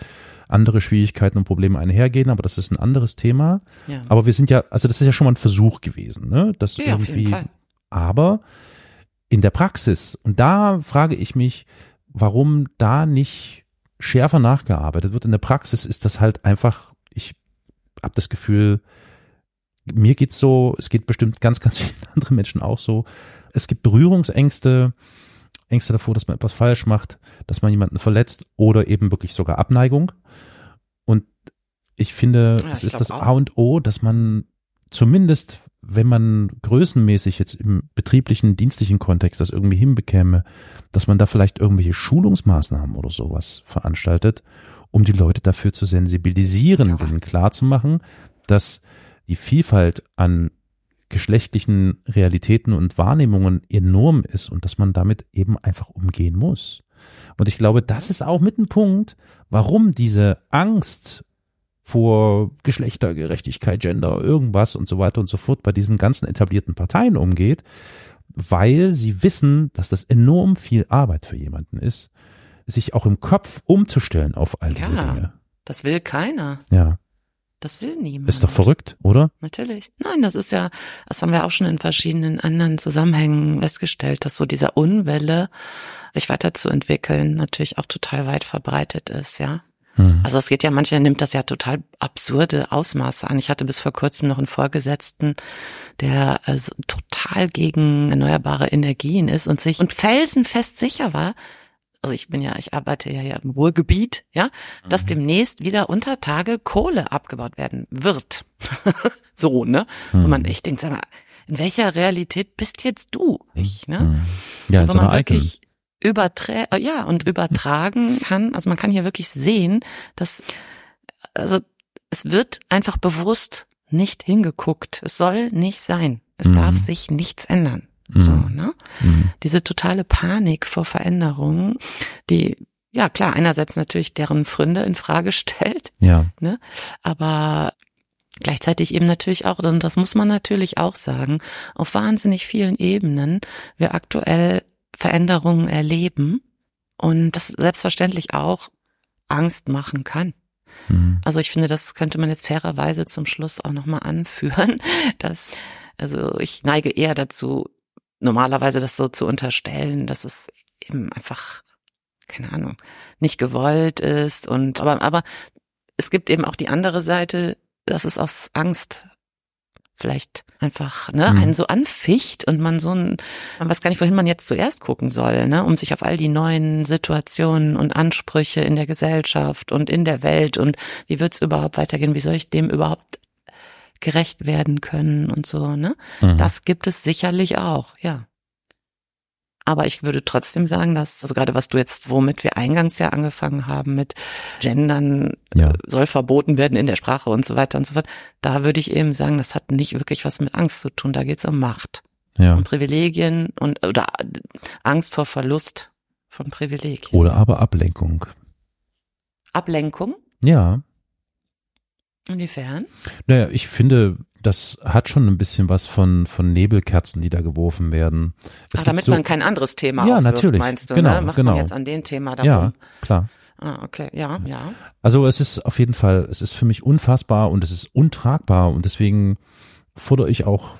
andere Schwierigkeiten und Probleme einhergehen, aber das ist ein anderes Thema. Ja. Aber wir sind ja, also das ist ja schon mal ein Versuch gewesen, ne? Das ja, irgendwie, aber in der Praxis, und da frage ich mich, warum da nicht schärfer nachgearbeitet wird. In der Praxis ist das halt einfach, ich habe das Gefühl, mir geht's so, es geht bestimmt ganz, ganz vielen anderen Menschen auch so. Es gibt Berührungsängste, Ängste davor, dass man etwas falsch macht, dass man jemanden verletzt oder eben wirklich sogar Abneigung. Und ich finde, Ja, es ich ist das auch. A und O, dass man zumindest, wenn man größenmäßig jetzt im betrieblichen, dienstlichen Kontext das irgendwie hinbekäme, dass man da vielleicht irgendwelche Schulungsmaßnahmen oder sowas veranstaltet, um die Leute dafür zu sensibilisieren, Ja. denen klarzumachen, dass die Vielfalt an geschlechtlichen Realitäten und Wahrnehmungen enorm ist und dass man damit eben einfach umgehen muss. Und ich glaube, das ist auch mit ein Punkt, warum diese Angst vor Geschlechtergerechtigkeit, Gender, irgendwas und so weiter und so fort bei diesen ganzen etablierten Parteien umgeht, weil sie wissen, dass das enorm viel Arbeit für jemanden ist, sich auch im Kopf umzustellen auf all diese Ja. Dinge. Das will keiner. Ja, Das will niemand. ist doch verrückt, oder? Natürlich. Nein, das ist ja, das haben wir auch schon in verschiedenen anderen Zusammenhängen festgestellt, dass so dieser Unwille, sich weiterzuentwickeln, natürlich auch total weit verbreitet ist, ja. Hm. Also es geht ja, mancher nimmt das ja total absurde Ausmaße an. Ich hatte bis vor kurzem noch einen Vorgesetzten, der äh, so total gegen erneuerbare Energien ist und sich und felsenfest sicher war, also ich bin ja, ich arbeite ja hier im Ruhrgebiet, ja, dass demnächst wieder unter Tage Kohle abgebaut werden wird. so, ne? Wo man echt denkt, sag mal, in welcher Realität bist jetzt du? Ich, ne? Hm. Ja, wo man wirklich überträ äh, ja und übertragen kann. Also man kann hier wirklich sehen, dass also es wird einfach bewusst nicht hingeguckt. Es soll nicht sein. Es Mhm. darf sich nichts ändern. So, Mhm. ne? Mhm. Diese totale Panik vor Veränderungen, die ja klar einerseits natürlich deren Fründe in Frage stellt, Ja. ne? Aber gleichzeitig eben natürlich auch, und das muss man natürlich auch sagen, auf wahnsinnig vielen Ebenen wir aktuell Veränderungen erleben und das selbstverständlich auch Angst machen kann. Mhm. Also ich finde, das könnte man jetzt fairerweise zum Schluss auch nochmal anführen, dass, also ich neige eher dazu, normalerweise das so zu unterstellen, dass es eben einfach, keine Ahnung, nicht gewollt ist und, aber, aber es gibt eben auch die andere Seite, dass es aus Angst vielleicht einfach ne, Mhm. einen so anficht und man so ein, man weiß gar nicht, wohin man jetzt zuerst gucken soll, ne, um sich auf all die neuen Situationen und Ansprüche in der Gesellschaft und in der Welt und wie wird's überhaupt weitergehen, wie soll ich dem überhaupt gerecht werden können und so, ne? Mhm. Das gibt es sicherlich auch, ja. Aber ich würde trotzdem sagen, dass, also gerade was du jetzt, womit wir eingangs ja angefangen haben, mit Gendern Ja. äh, soll verboten werden in der Sprache und so weiter und so fort, da würde ich eben sagen, das hat nicht wirklich was mit Angst zu tun. Da geht es um Macht, ja. um Privilegien und oder Angst vor Verlust von Privilegien. Oder aber Ablenkung. Ablenkung, Ja. Inwiefern? Naja, ich finde, das hat schon ein bisschen was von, von Nebelkerzen, die da geworfen werden. Es Ach, damit so, man kein anderes Thema Ja, aufwirft, natürlich. meinst du, Genau, ne? Macht genau. man jetzt an den Thema darum. Ja, klar. Ah, okay, ja, ja. Also es ist auf jeden Fall, es ist für mich unfassbar und es ist untragbar und deswegen fordere ich auch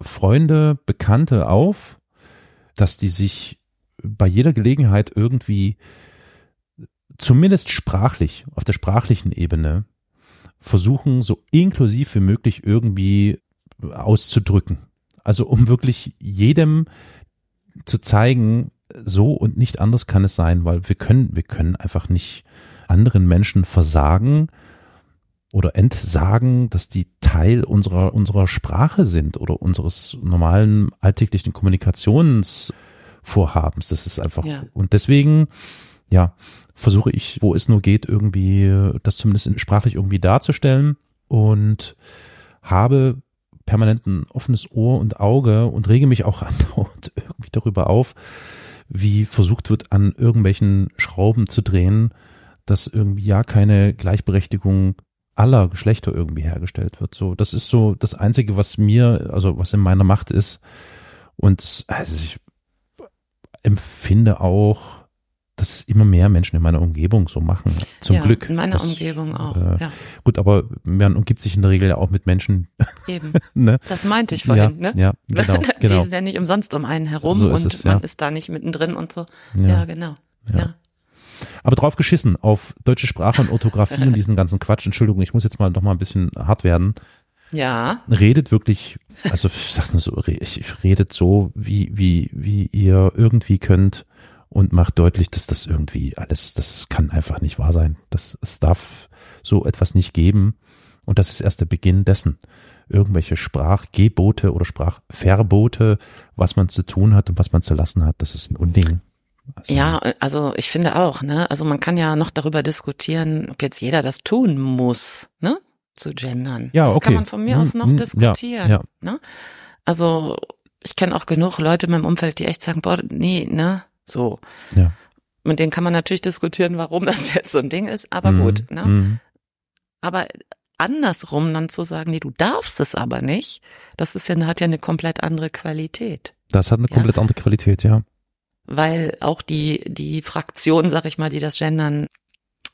Freunde, Bekannte auf, dass die sich bei jeder Gelegenheit irgendwie zumindest sprachlich, auf der sprachlichen Ebene versuchen, so inklusiv wie möglich irgendwie auszudrücken. Also um wirklich jedem zu zeigen, so und nicht anders kann es sein, weil wir können, wir können einfach nicht anderen Menschen versagen oder entsagen, dass die Teil unserer, unserer Sprache sind oder unseres normalen alltäglichen Kommunikationsvorhabens. Das ist einfach, Ja. und deswegen, ja, versuche ich, wo es nur geht, irgendwie das zumindest in- sprachlich irgendwie darzustellen und habe permanent ein offenes Ohr und Auge und rege mich auch andauernd irgendwie darüber auf, wie versucht wird, an irgendwelchen Schrauben zu drehen, dass irgendwie ja keine Gleichberechtigung aller Geschlechter irgendwie hergestellt wird. So, das ist so das Einzige, was mir, also was in meiner Macht ist. Und also ich empfinde auch, dass es immer mehr Menschen in meiner Umgebung so machen. Zum ja, Glück. In meiner Das, Umgebung auch, äh, ja, Gut, aber man umgibt sich in der Regel ja auch mit Menschen, eben. ne? Das meinte ich vorhin, ja, ne? Ja, genau, Die genau. sind ja nicht umsonst um einen herum So und es, man ist da nicht mittendrin und so. Ja, genau. Ja. Aber drauf geschissen, auf deutsche Sprache und Orthographie und diesen ganzen Quatsch. Entschuldigung, ich muss jetzt mal noch mal ein bisschen hart werden. Ja, Redet wirklich, also ich sag's nur so, ich redet so, wie, wie, wie ihr irgendwie könnt und macht deutlich, dass das irgendwie alles, das kann einfach nicht wahr sein. Das, es darf so etwas nicht geben. Und das ist erst der Beginn dessen. Irgendwelche Sprachgebote oder Sprachverbote, was man zu tun hat und was man zu lassen hat, das ist ein Unding. Also, ja, also ich finde auch, ne? Also man kann ja noch darüber diskutieren, ob jetzt jeder das tun muss, ne? Zu gendern. Ja, das okay. kann man von mir aus Hm, noch hm, ja, diskutieren. ja. Ne? Also ich kenne auch genug Leute in meinem Umfeld, die echt sagen, boah, nee, ne? So. Ja. Mit denen kann man natürlich diskutieren, warum das jetzt so ein Ding ist, aber Mhm, gut, ne? mhm. Aber andersrum dann zu sagen, nee, du darfst es aber nicht, das ist ja, hat ja eine komplett andere Qualität. Das hat eine Ja. komplett andere Qualität, ja. Weil auch die, die Fraktion, sag ich mal, die das Gendern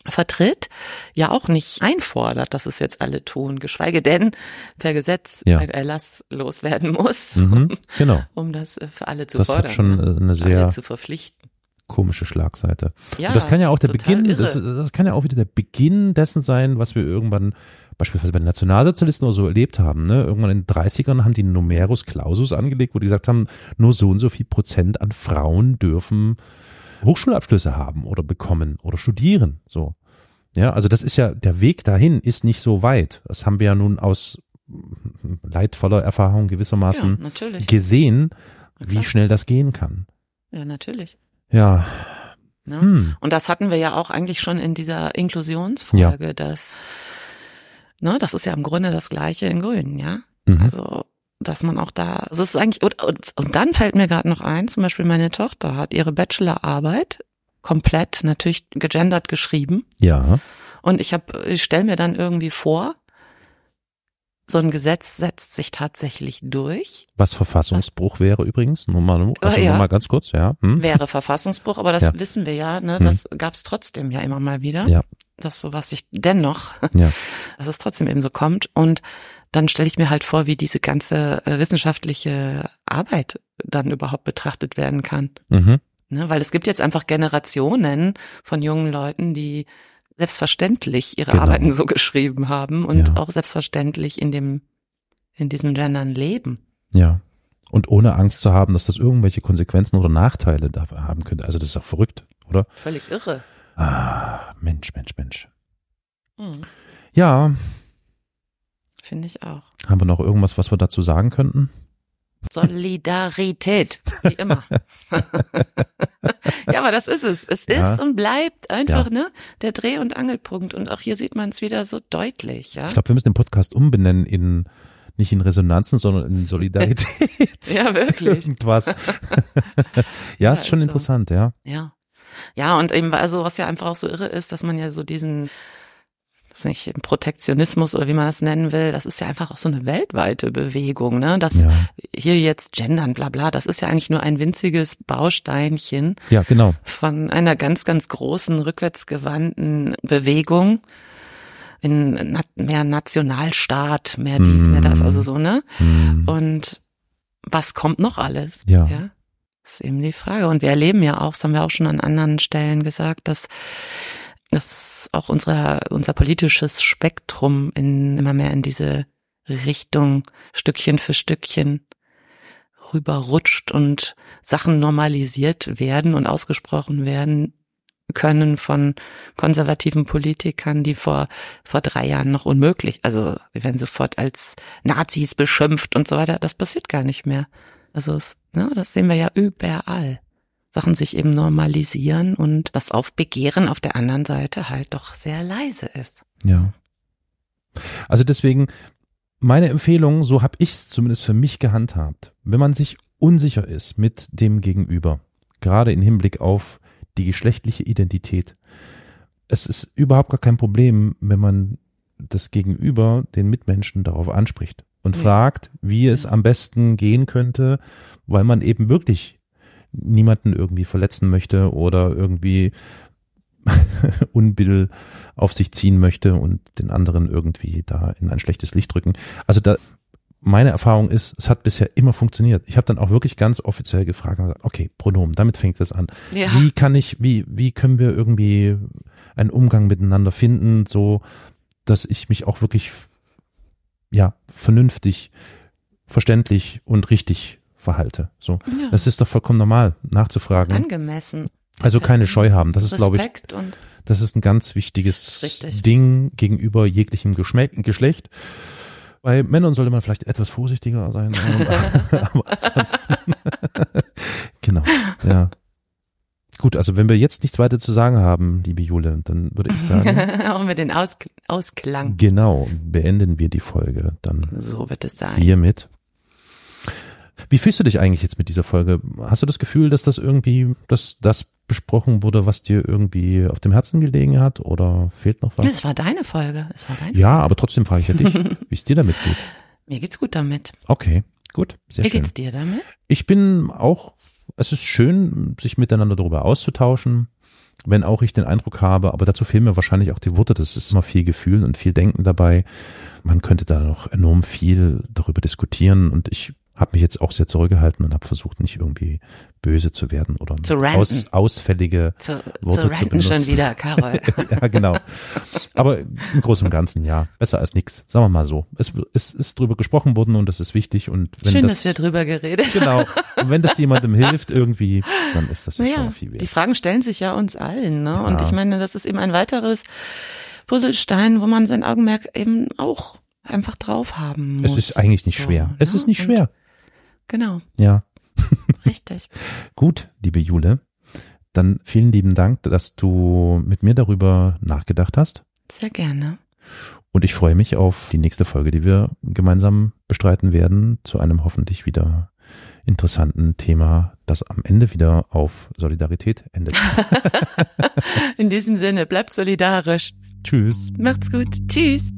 vertritt, ja auch nicht einfordert, dass es jetzt alle tun, geschweige denn per Gesetz Ja. ein Erlass loswerden muss, Mhm, genau. um das äh, für alle zu Das fordern. hat schon ne? äh, eine alle sehr zu verpflichten. komische Schlagseite. Ja, Und das kann ja auch der Beginn, das, das kann ja auch wieder der Beginn dessen sein, was wir irgendwann beispielsweise bei den Nationalsozialisten oder so erlebt haben. Ne? Irgendwann in den 30ern haben die Numerus Clausus angelegt, wo die gesagt haben, nur so und so viel Prozent an Frauen dürfen Hochschulabschlüsse haben oder bekommen oder studieren. So. Ja, also das ist ja, der Weg dahin ist nicht so weit. Das haben wir ja nun aus leidvoller Erfahrung ja, gewissermaßen natürlich. gesehen, wie schnell das gehen kann. Ja, natürlich. Ja. Ne? Hm. Und das hatten wir ja auch eigentlich schon in dieser Inklusionsfolge, dass, ne, das ist ja im Grunde das Gleiche in Grün, ja. Mhm. Also, dass man auch da, also es ist eigentlich, und, und, dann fällt mir gerade noch ein, zum Beispiel meine Tochter hat ihre Bachelorarbeit komplett natürlich gegendert geschrieben. Ja. Und ich habe, ich stelle mir dann irgendwie vor, so ein Gesetz setzt sich tatsächlich durch, Was Verfassungsbruch wäre übrigens, nur mal, also Ah, ja. nur mal ganz kurz, ja. Hm? wäre Verfassungsbruch, aber das Ja. wissen wir ja, ne, Hm. das gab's trotzdem ja immer mal wieder, Ja. dass sowas sich dennoch, Ja. dass es trotzdem eben so kommt und dann stelle ich mir halt vor, wie diese ganze äh, wissenschaftliche Arbeit dann überhaupt betrachtet werden kann. Mhm. Ne? Weil es gibt jetzt einfach Generationen von jungen Leuten, die selbstverständlich ihre Genau. Arbeiten so geschrieben haben und Ja. auch selbstverständlich in dem in diesem Gendern leben. Ja. Und ohne Angst zu haben, dass das irgendwelche Konsequenzen oder Nachteile dafür haben könnte. Also das ist auch verrückt, oder? Völlig irre. Ah, Mensch, Mensch, Mensch. Mhm. Ja, Finde ich auch. haben wir noch irgendwas, was wir dazu sagen könnten? Solidarität, wie immer. ja, aber das ist es. Es ist Ja. und bleibt einfach Ja. ne der Dreh- und Angelpunkt. Und auch hier sieht man es wieder so deutlich. Ja, Ich glaube, wir müssen den Podcast umbenennen in nicht in Resonanzen, sondern in Solidarität. Ja, wirklich. Irgendwas. ja, Ja, ist schon ist so. interessant, ja. ja, ja. Und eben also was ja einfach auch so irre ist, dass man ja so diesen weiß nicht, Protektionismus oder wie man das nennen will, das ist ja einfach auch so eine weltweite Bewegung, ne? Das Ja, hier jetzt gendern, bla bla, das ist ja eigentlich nur ein winziges Bausteinchen ja genau. von einer ganz, ganz großen rückwärtsgewandten Bewegung in mehr Nationalstaat, mehr dies, mehr das, also so, ne? Hm. Und was kommt noch alles? Ja. ja? Das ist eben die Frage. Und wir erleben ja auch, das haben wir auch schon an anderen Stellen gesagt, dass dass auch unser, unser politisches Spektrum in, immer mehr in diese Richtung Stückchen für Stückchen rüberrutscht und Sachen normalisiert werden und ausgesprochen werden können von konservativen Politikern, die vor, vor drei Jahren noch unmöglich, also wir werden sofort als Nazis beschimpft und so weiter. Das passiert gar nicht mehr. Also es, ne, das sehen wir ja überall. Sachen sich eben normalisieren und das Aufbegehren auf der anderen Seite halt doch sehr leise ist. Ja. Also deswegen meine Empfehlung, so habe ich es zumindest für mich gehandhabt. Wenn man sich unsicher ist mit dem Gegenüber, gerade im Hinblick auf die geschlechtliche Identität, es ist überhaupt gar kein Problem, wenn man das Gegenüber, den Mitmenschen darauf anspricht und Ja. fragt, wie es am besten gehen könnte, weil man eben wirklich niemanden irgendwie verletzen möchte oder irgendwie Unbill auf sich ziehen möchte und den anderen irgendwie da in ein schlechtes Licht drücken. Also da meine Erfahrung ist, es hat bisher immer funktioniert. Ich habe dann auch wirklich ganz offiziell gefragt, okay, Pronomen, damit fängt es an. Ja. Wie kann ich, wie, wie können wir irgendwie einen Umgang miteinander finden, so dass ich mich auch wirklich ja vernünftig, verständlich und richtig verhalte. So, Ja. das ist doch vollkommen normal, nachzufragen. Angemessen. Also keine Scheu haben. Das ist, glaube ich, das ist ein ganz wichtiges. Ding gegenüber jeglichem Geschme Geschlecht. Bei Männern sollte man vielleicht etwas vorsichtiger sein. aber ansonsten. genau, ja. Gut, also wenn wir jetzt nichts weiter zu sagen haben, liebe Jule, dann würde ich sagen, auch mit den Aus Ausklang. genau, beenden wir die Folge dann So wird es sein. hiermit. Wie fühlst du dich eigentlich jetzt mit dieser Folge? Hast du das Gefühl, dass das irgendwie, dass das besprochen wurde, was dir irgendwie auf dem Herzen gelegen hat oder fehlt noch was? Es war deine Folge. Es war deine. Ja, aber trotzdem frage ich ja dich, wie es dir damit geht. Mir geht's gut damit. Okay, gut, sehr Wie schön. geht's dir damit? Ich bin auch, es ist schön, sich miteinander darüber auszutauschen, wenn auch ich den Eindruck habe, aber dazu fehlen mir wahrscheinlich auch die Worte, das ist immer viel Gefühl und viel Denken dabei. Man könnte da noch enorm viel darüber diskutieren und ich habe mich jetzt auch sehr zurückgehalten und habe versucht, nicht irgendwie böse zu werden oder Zu aus, ausfällige Zu, Worte zu zu ranten schon benutzen. wieder, Carol. ja, genau. Aber im Großen und Ganzen, ja. Besser als nix. Sagen wir mal so. Es, es ist drüber gesprochen worden und das ist wichtig. Und wenn Schön, das, dass wir drüber geredet Genau. Und wenn das jemandem hilft irgendwie, dann ist das ja schon Naja, mal viel wert. die Fragen stellen sich ja uns allen, ne? Und Ja. ich meine, das ist eben ein weiteres Puzzlestein, wo man sein Augenmerk eben auch einfach drauf haben muss. Es ist eigentlich nicht So, schwer. Es ne? ist nicht Und- schwer. Genau, Ja. richtig. Gut, liebe Jule. Dann vielen lieben Dank, dass du mit mir darüber nachgedacht hast. Sehr gerne. Und ich freue mich auf die nächste Folge, die wir gemeinsam bestreiten werden, zu einem hoffentlich wieder interessanten Thema, das am Ende wieder auf Solidarität endet. In diesem Sinne, bleibt solidarisch. Tschüss. Macht's gut. Tschüss.